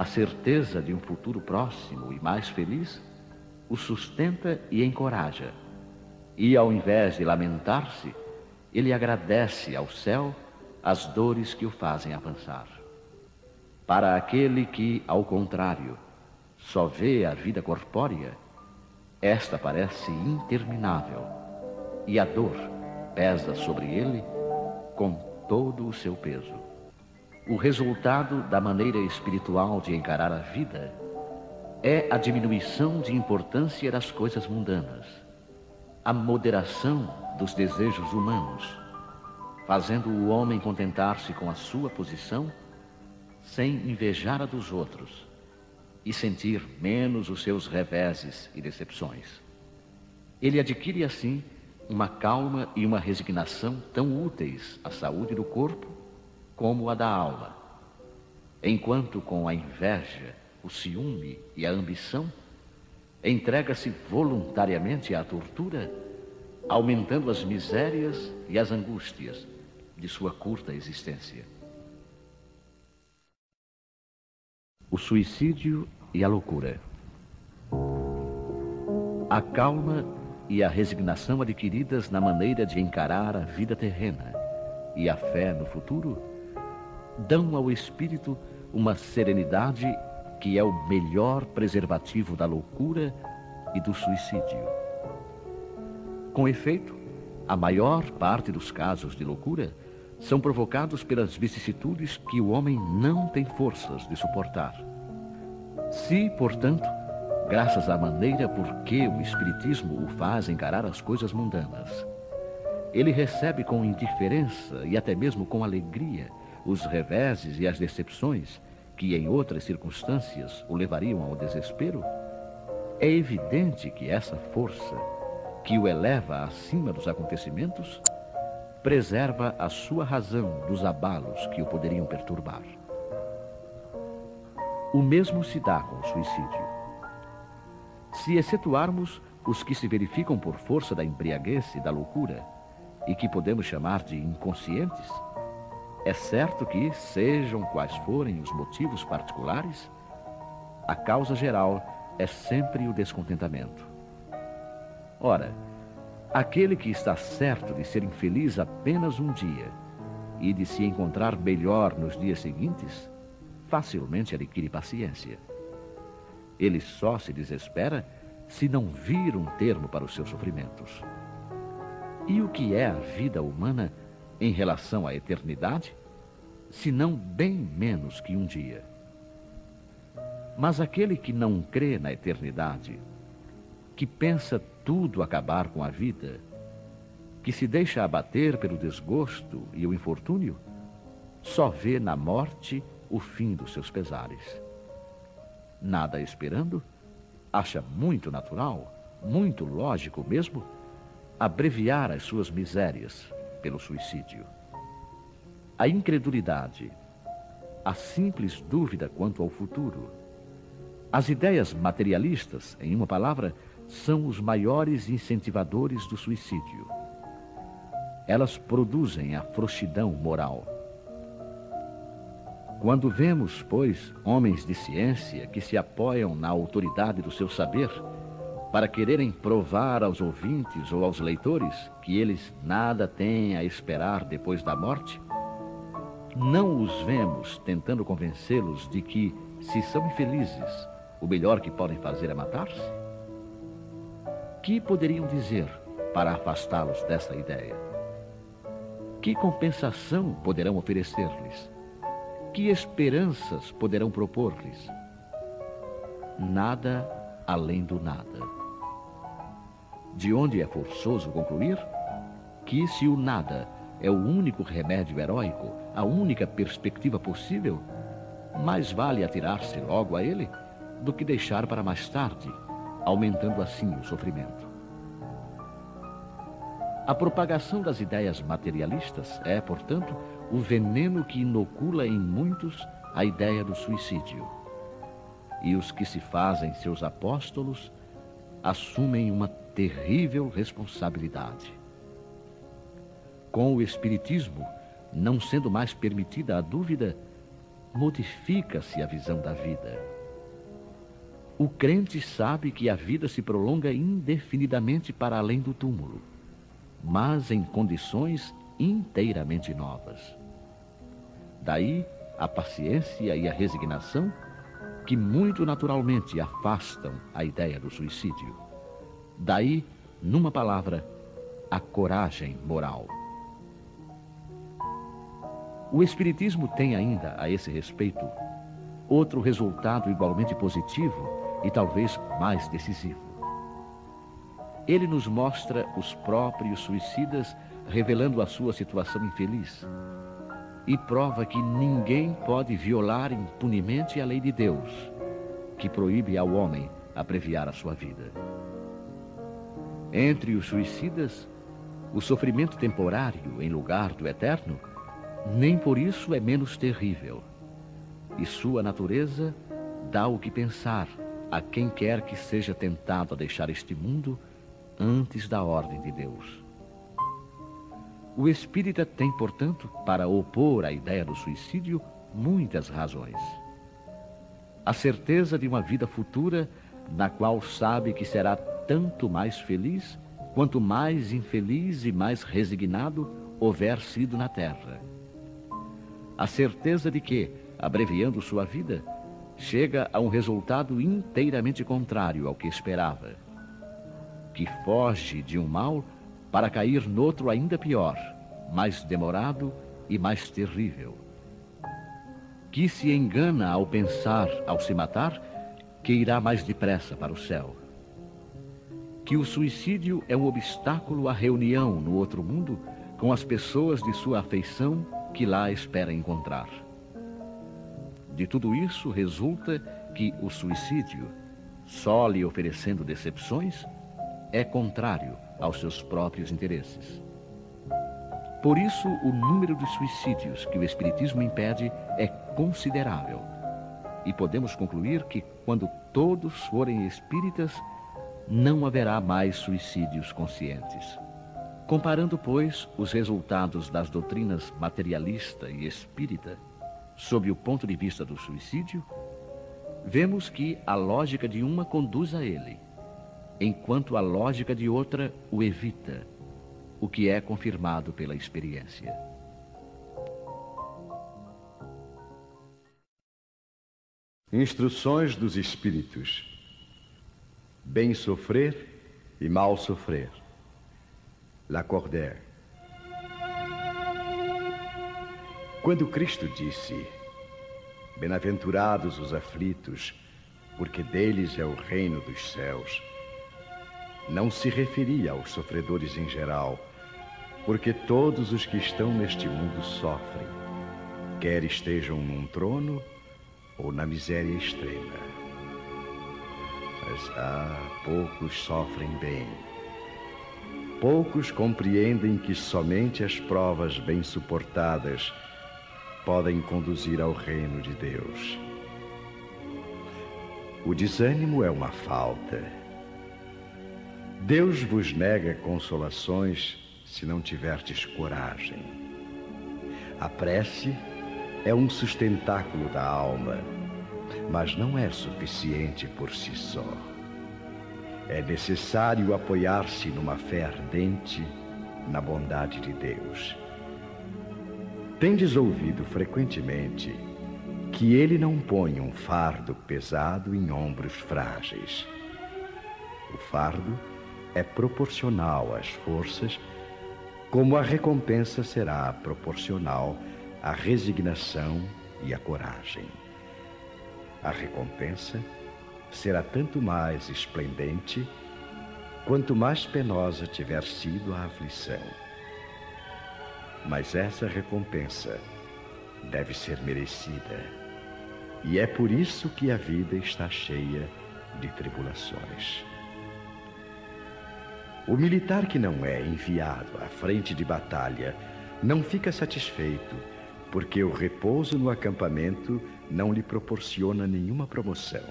A certeza de um futuro próximo e mais feliz o sustenta e encoraja. E ao invés de lamentar-se, ele agradece ao céu as dores que o fazem avançar. Para aquele que, ao contrário, só vê a vida corpórea, esta parece interminável e a dor pesa sobre ele com todo o seu peso. O resultado da maneira espiritual de encarar a vida é a diminuição de importância das coisas mundanas, a moderação dos desejos humanos, fazendo o homem contentar-se com a sua posição sem invejar a dos outros e sentir menos os seus reveses e decepções. Ele adquire assim uma calma e uma resignação tão úteis à saúde do corpo como a da alma. Enquanto com a inveja, o ciúme e a ambição entrega-se voluntariamente à tortura, aumentando as misérias e as angústias de sua curta existência. O suicídio e a loucura. A calma e a resignação adquiridas na maneira de encarar a vida terrena e a fé no futuro dão ao espírito uma serenidade que é o melhor preservativo da loucura e do suicídio. Com efeito, a maior parte dos casos de loucura são provocados pelas vicissitudes que o homem não tem forças de suportar. Se, portanto, graças à maneira por que o Espiritismo o faz encarar as coisas mundanas, ele recebe com indiferença e até mesmo com alegria os reveses e as decepções que em outras circunstâncias o levariam ao desespero, é evidente que essa força que o eleva acima dos acontecimentos preserva a sua razão dos abalos que o poderiam perturbar. O mesmo se dá com o suicídio. Se excetuarmos os que se verificam por força da embriaguez e da loucura, e que podemos chamar de inconscientes, é certo que, sejam quais forem os motivos particulares, a causa geral é sempre o descontentamento. Ora, aquele que está certo de ser infeliz apenas um dia e de se encontrar melhor nos dias seguintes, facilmente adquire paciência. Ele só se desespera se não vir um termo para os seus sofrimentos. E o que é a vida humana em relação à eternidade, se não bem menos que um dia. Mas aquele que não crê na eternidade, que pensa tudo acabar com a vida, que se deixa abater pelo desgosto e o infortúnio, só vê na morte o fim dos seus pesares. Nada esperando, acha muito natural, muito lógico mesmo, abreviar as suas misérias pelo suicídio. A incredulidade, a simples dúvida quanto ao futuro, as ideias materialistas, em uma palavra, são os maiores incentivadores do suicídio. Elas produzem a frouxidão moral. Quando vemos, pois, homens de ciência que se apoiam na autoridade do seu saber, para quererem provar aos ouvintes ou aos leitores que eles nada têm a esperar depois da morte? Não os vemos tentando convencê-los de que, se são infelizes, o melhor que podem fazer é matar-se? Que poderiam dizer para afastá-los dessa ideia? Que compensação poderão oferecer-lhes? Que esperanças poderão propor-lhes? Nada além do nada de onde é forçoso concluir que, se o nada é o único remédio heróico, a única perspectiva possível, mais vale atirar-se logo a ele do que deixar para mais tarde, aumentando assim o sofrimento. A propagação das ideias materialistas é, portanto, o veneno que inocula em muitos a ideia do suicídio. E os que se fazem seus apóstolos assumem uma terrível responsabilidade. Com o Espiritismo, não sendo mais permitida a dúvida, modifica-se a visão da vida. O crente sabe que a vida se prolonga indefinidamente para além do túmulo, mas em condições inteiramente novas. Daí a paciência e a resignação que muito naturalmente afastam a ideia do suicídio. Daí, numa palavra, a coragem moral. O Espiritismo tem ainda, a esse respeito, outro resultado igualmente positivo e talvez mais decisivo. Ele nos mostra os próprios suicidas revelando a sua situação infeliz e prova que ninguém pode violar impunemente a lei de Deus, que proíbe ao homem abreviar a sua vida. Entre os suicidas, o sofrimento temporário em lugar do eterno, nem por isso é menos terrível. E sua natureza dá o que pensar a quem quer que seja tentado a deixar este mundo antes da ordem de Deus. O espírita tem, portanto, para opor à ideia do suicídio, muitas razões. A certeza de uma vida futura na qual sabe que será tanto mais feliz quanto mais infeliz e mais resignado houver sido na terra. A certeza de que, abreviando sua vida, chega a um resultado inteiramente contrário ao que esperava, que foge de um mal para cair noutro ainda pior, mais demorado e mais terrível. Que se engana ao pensar, ao se matar, que irá mais depressa para o céu. Que o suicídio é um obstáculo à reunião no outro mundo com as pessoas de sua afeição que lá espera encontrar. De tudo isso resulta que o suicídio, só lhe oferecendo decepções, é contrário aos seus próprios interesses. Por isso, o número de suicídios que o Espiritismo impede é considerável. E podemos concluir que, quando todos forem espíritas, não haverá mais suicídios conscientes. Comparando, pois, os resultados das doutrinas materialista e espírita, sob o ponto de vista do suicídio, vemos que a lógica de uma conduz a ele, enquanto a lógica de outra o evita o que é confirmado pela experiência. Instruções dos Espíritos: Bem sofrer e mal sofrer. Lacordaire. Quando Cristo disse: Bem-aventurados os aflitos, porque deles é o reino dos céus, não se referia aos sofredores em geral porque todos os que estão neste mundo sofrem, quer estejam num trono ou na miséria extrema. Mas ah, poucos sofrem bem. Poucos compreendem que somente as provas bem suportadas podem conduzir ao reino de Deus. O desânimo é uma falta. Deus vos nega consolações se não tiverdes coragem. A prece é um sustentáculo da alma, mas não é suficiente por si só. É necessário apoiar-se numa fé ardente na bondade de Deus. Tendes ouvido frequentemente que ele não põe um fardo pesado em ombros frágeis. O fardo é proporcional às forças como a recompensa será proporcional à resignação e à coragem. A recompensa será tanto mais esplendente quanto mais penosa tiver sido a aflição. Mas essa recompensa deve ser merecida. E é por isso que a vida está cheia de tribulações. O militar que não é enviado à frente de batalha não fica satisfeito, porque o repouso no acampamento não lhe proporciona nenhuma promoção.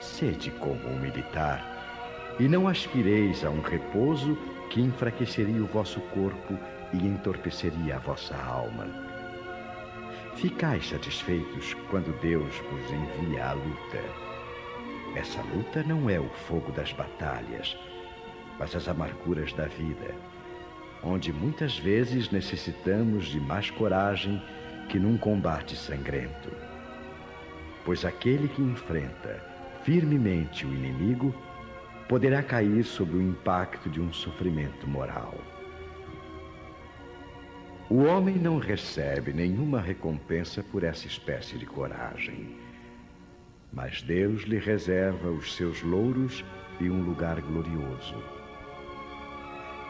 Sede como um militar, e não aspireis a um repouso que enfraqueceria o vosso corpo e entorpeceria a vossa alma. Ficais satisfeitos quando Deus vos envia à luta essa luta não é o fogo das batalhas, mas as amarguras da vida, onde muitas vezes necessitamos de mais coragem que num combate sangrento. Pois aquele que enfrenta firmemente o inimigo poderá cair sob o impacto de um sofrimento moral. O homem não recebe nenhuma recompensa por essa espécie de coragem mas Deus lhe reserva os seus louros e um lugar glorioso.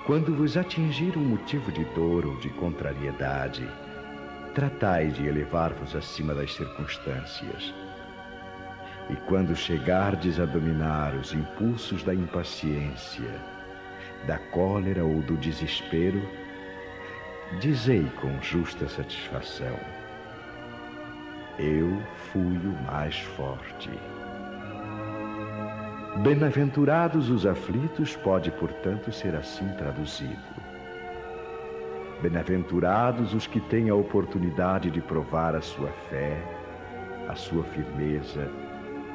Quando vos atingir um motivo de dor ou de contrariedade, tratai de elevar-vos acima das circunstâncias. E quando chegardes a dominar os impulsos da impaciência, da cólera ou do desespero, dizei com justa satisfação: eu fui o mais forte. Bem-aventurados os aflitos pode, portanto, ser assim traduzido. Bem-aventurados os que têm a oportunidade de provar a sua fé, a sua firmeza,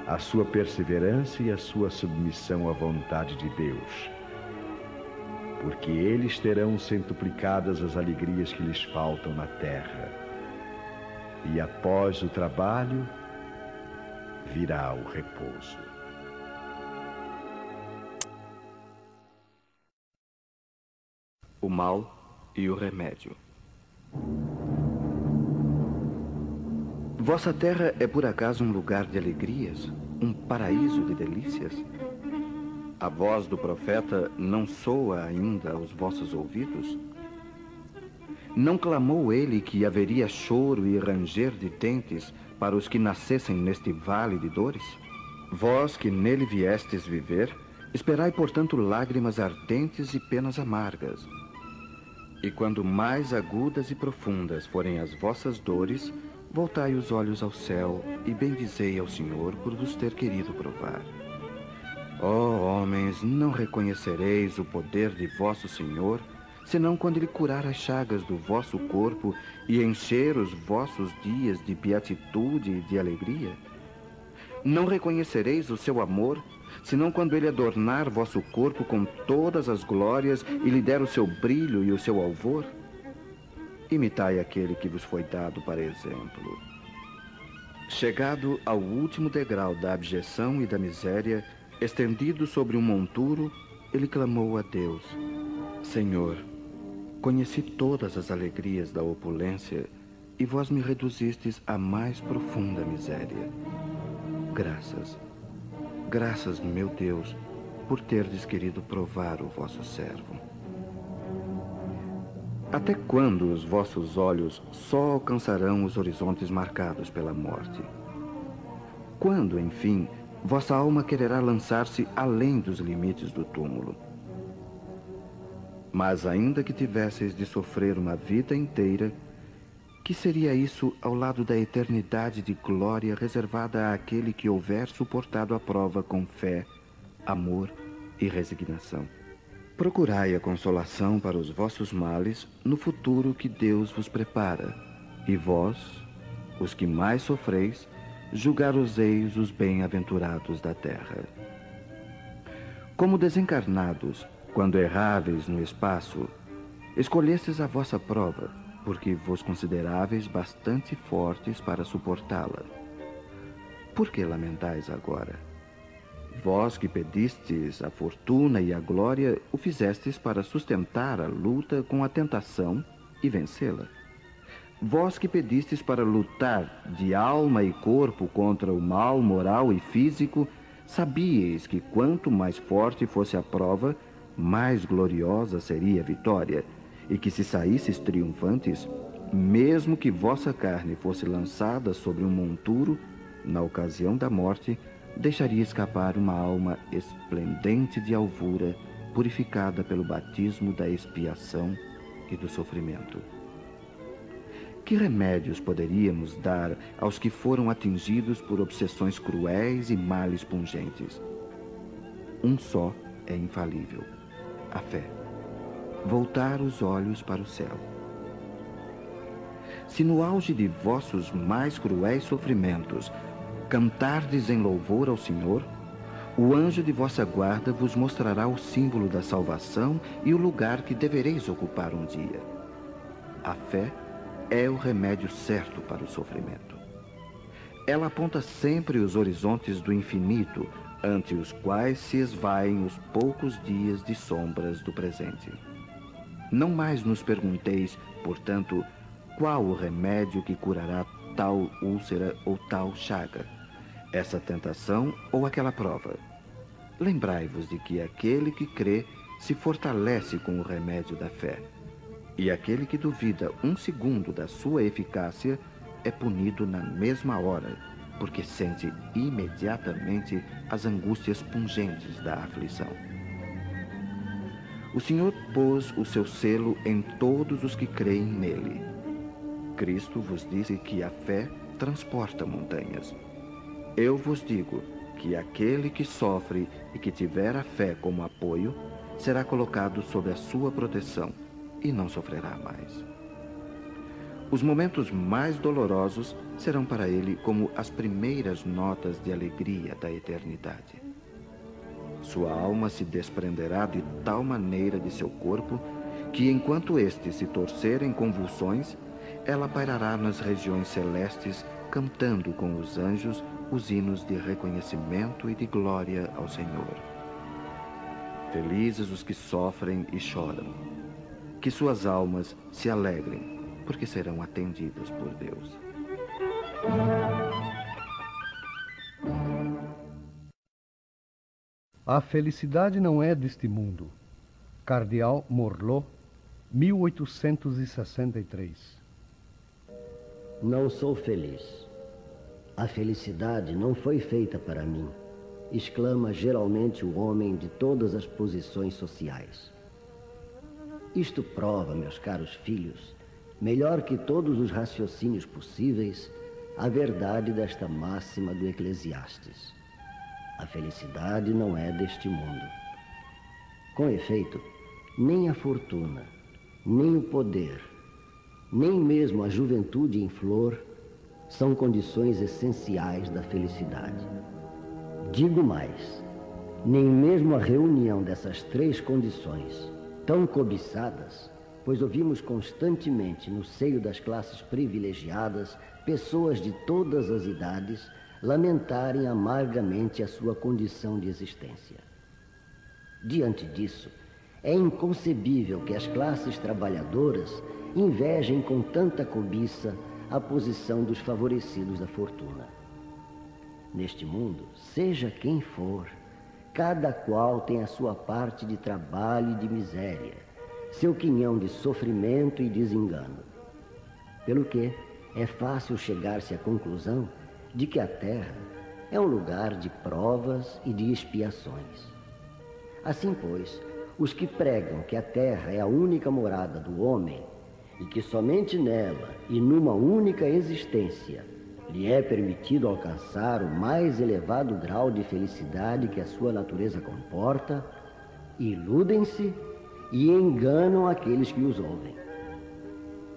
a sua perseverança e a sua submissão à vontade de Deus. Porque eles terão centuplicadas as alegrias que lhes faltam na terra. E após o trabalho, virá o repouso. O mal e o remédio. Vossa terra é por acaso um lugar de alegrias, um paraíso de delícias? A voz do profeta não soa ainda aos vossos ouvidos? Não clamou ele que haveria choro e ranger de dentes para os que nascessem neste vale de dores? Vós que nele viestes viver, esperai, portanto, lágrimas ardentes e penas amargas, e quando mais agudas e profundas forem as vossas dores, voltai os olhos ao céu e bendizei ao Senhor por vos ter querido provar. Ó oh, homens, não reconhecereis o poder de vosso Senhor, senão quando ele curar as chagas do vosso corpo e encher os vossos dias de beatitude e de alegria? Não reconhecereis o seu amor, senão quando ele adornar vosso corpo com todas as glórias e lhe der o seu brilho e o seu alvor? Imitai aquele que vos foi dado para exemplo. Chegado ao último degrau da abjeção e da miséria, estendido sobre um monturo, ele clamou a Deus: Senhor, conheci todas as alegrias da opulência e vós me reduzistes à mais profunda miséria. Graças Graças, meu Deus, por terdes querido provar o vosso servo. Até quando os vossos olhos só alcançarão os horizontes marcados pela morte? Quando, enfim, vossa alma quererá lançar-se além dos limites do túmulo? Mas ainda que tivesseis de sofrer uma vida inteira, que seria isso ao lado da eternidade de glória reservada àquele que houver suportado a prova com fé, amor e resignação? Procurai a consolação para os vossos males no futuro que Deus vos prepara, e vós, os que mais sofreis, julgar-os-eis os bem-aventurados da terra. Como desencarnados, quando erráveis no espaço, escolhestes a vossa prova, porque vos consideráveis bastante fortes para suportá-la. Por que lamentais agora? Vós que pedistes a fortuna e a glória, o fizestes para sustentar a luta com a tentação e vencê-la. Vós que pedistes para lutar de alma e corpo contra o mal moral e físico, sabíeis que quanto mais forte fosse a prova, mais gloriosa seria a vitória e que se saísseis triunfantes, mesmo que vossa carne fosse lançada sobre um monturo, na ocasião da morte, deixaria escapar uma alma esplendente de alvura, purificada pelo batismo da expiação e do sofrimento. Que remédios poderíamos dar aos que foram atingidos por obsessões cruéis e males pungentes? Um só é infalível: a fé voltar os olhos para o céu. Se no auge de vossos mais cruéis sofrimentos cantardes em louvor ao Senhor, o anjo de vossa guarda vos mostrará o símbolo da salvação e o lugar que devereis ocupar um dia. A fé é o remédio certo para o sofrimento. Ela aponta sempre os horizontes do infinito, ante os quais se esvaem os poucos dias de sombras do presente. Não mais nos pergunteis, portanto, qual o remédio que curará tal úlcera ou tal chaga, essa tentação ou aquela prova. Lembrai-vos de que aquele que crê se fortalece com o remédio da fé, e aquele que duvida um segundo da sua eficácia é punido na mesma hora, porque sente imediatamente as angústias pungentes da aflição. O Senhor pôs o seu selo em todos os que creem nele. Cristo vos disse que a fé transporta montanhas. Eu vos digo que aquele que sofre e que tiver a fé como apoio será colocado sob a sua proteção e não sofrerá mais. Os momentos mais dolorosos serão para ele como as primeiras notas de alegria da eternidade. Sua alma se desprenderá de tal maneira de seu corpo que, enquanto este se torcer em convulsões, ela pairará nas regiões celestes, cantando com os anjos os hinos de reconhecimento e de glória ao Senhor. Felizes os que sofrem e choram, que suas almas se alegrem, porque serão atendidas por Deus. A felicidade não é deste mundo. Cardeal Morlot, 1863. Não sou feliz. A felicidade não foi feita para mim, exclama geralmente o homem de todas as posições sociais. Isto prova, meus caros filhos, melhor que todos os raciocínios possíveis, a verdade desta máxima do Eclesiastes. A felicidade não é deste mundo. Com efeito, nem a fortuna, nem o poder, nem mesmo a juventude em flor são condições essenciais da felicidade. Digo mais, nem mesmo a reunião dessas três condições, tão cobiçadas, pois ouvimos constantemente no seio das classes privilegiadas pessoas de todas as idades lamentarem amargamente a sua condição de existência. Diante disso, é inconcebível que as classes trabalhadoras invejem com tanta cobiça a posição dos favorecidos da fortuna. Neste mundo, seja quem for, cada qual tem a sua parte de trabalho e de miséria, seu quinhão de sofrimento e desengano. Pelo que é fácil chegar-se à conclusão de que a terra é um lugar de provas e de expiações. Assim, pois, os que pregam que a terra é a única morada do homem e que somente nela e numa única existência lhe é permitido alcançar o mais elevado grau de felicidade que a sua natureza comporta, iludem-se e enganam aqueles que os ouvem.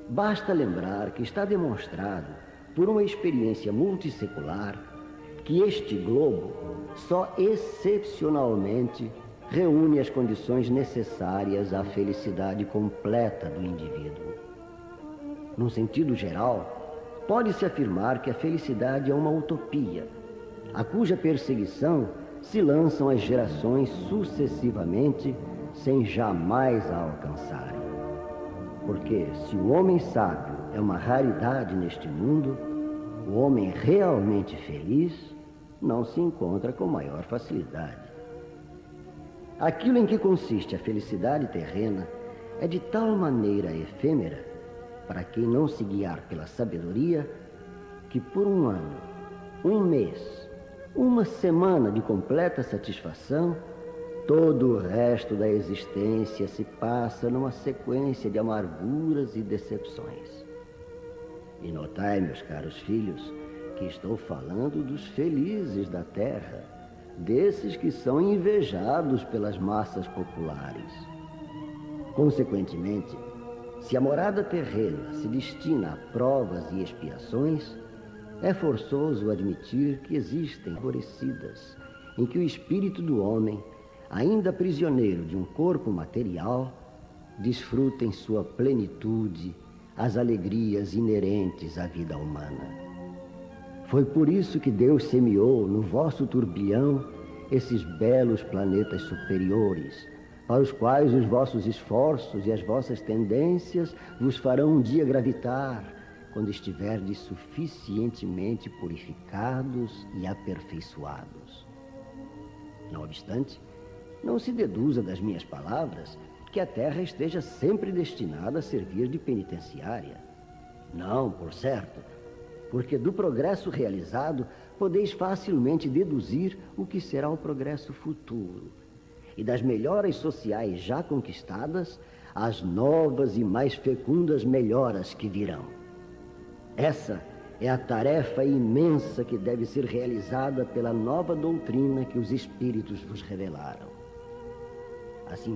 Basta lembrar que está demonstrado por uma experiência multissecular que este globo só excepcionalmente reúne as condições necessárias à felicidade completa do indivíduo. Num sentido geral, pode-se afirmar que a felicidade é uma utopia, a cuja perseguição se lançam as gerações sucessivamente sem jamais a alcançarem. Porque se o homem sábio é uma raridade neste mundo, o homem realmente feliz não se encontra com maior facilidade. Aquilo em que consiste a felicidade terrena é de tal maneira efêmera, para quem não se guiar pela sabedoria, que por um ano, um mês, uma semana de completa satisfação, todo o resto da existência se passa numa sequência de amarguras e decepções. E notai, meus caros filhos, que estou falando dos felizes da terra, desses que são invejados pelas massas populares. Consequentemente, se a morada terrena se destina a provas e expiações, é forçoso admitir que existem favorecidas em que o espírito do homem, ainda prisioneiro de um corpo material, desfruta em sua plenitude as alegrias inerentes à vida humana. Foi por isso que Deus semeou no vosso turbilhão esses belos planetas superiores, para os quais os vossos esforços e as vossas tendências vos farão um dia gravitar, quando estiverdes suficientemente purificados e aperfeiçoados. Não obstante, não se deduza das minhas palavras que a terra esteja sempre destinada a servir de penitenciária. Não, por certo, porque do progresso realizado podeis facilmente deduzir o que será o progresso futuro. E das melhoras sociais já conquistadas, as novas e mais fecundas melhoras que virão. Essa é a tarefa imensa que deve ser realizada pela nova doutrina que os Espíritos vos revelaram. Assim,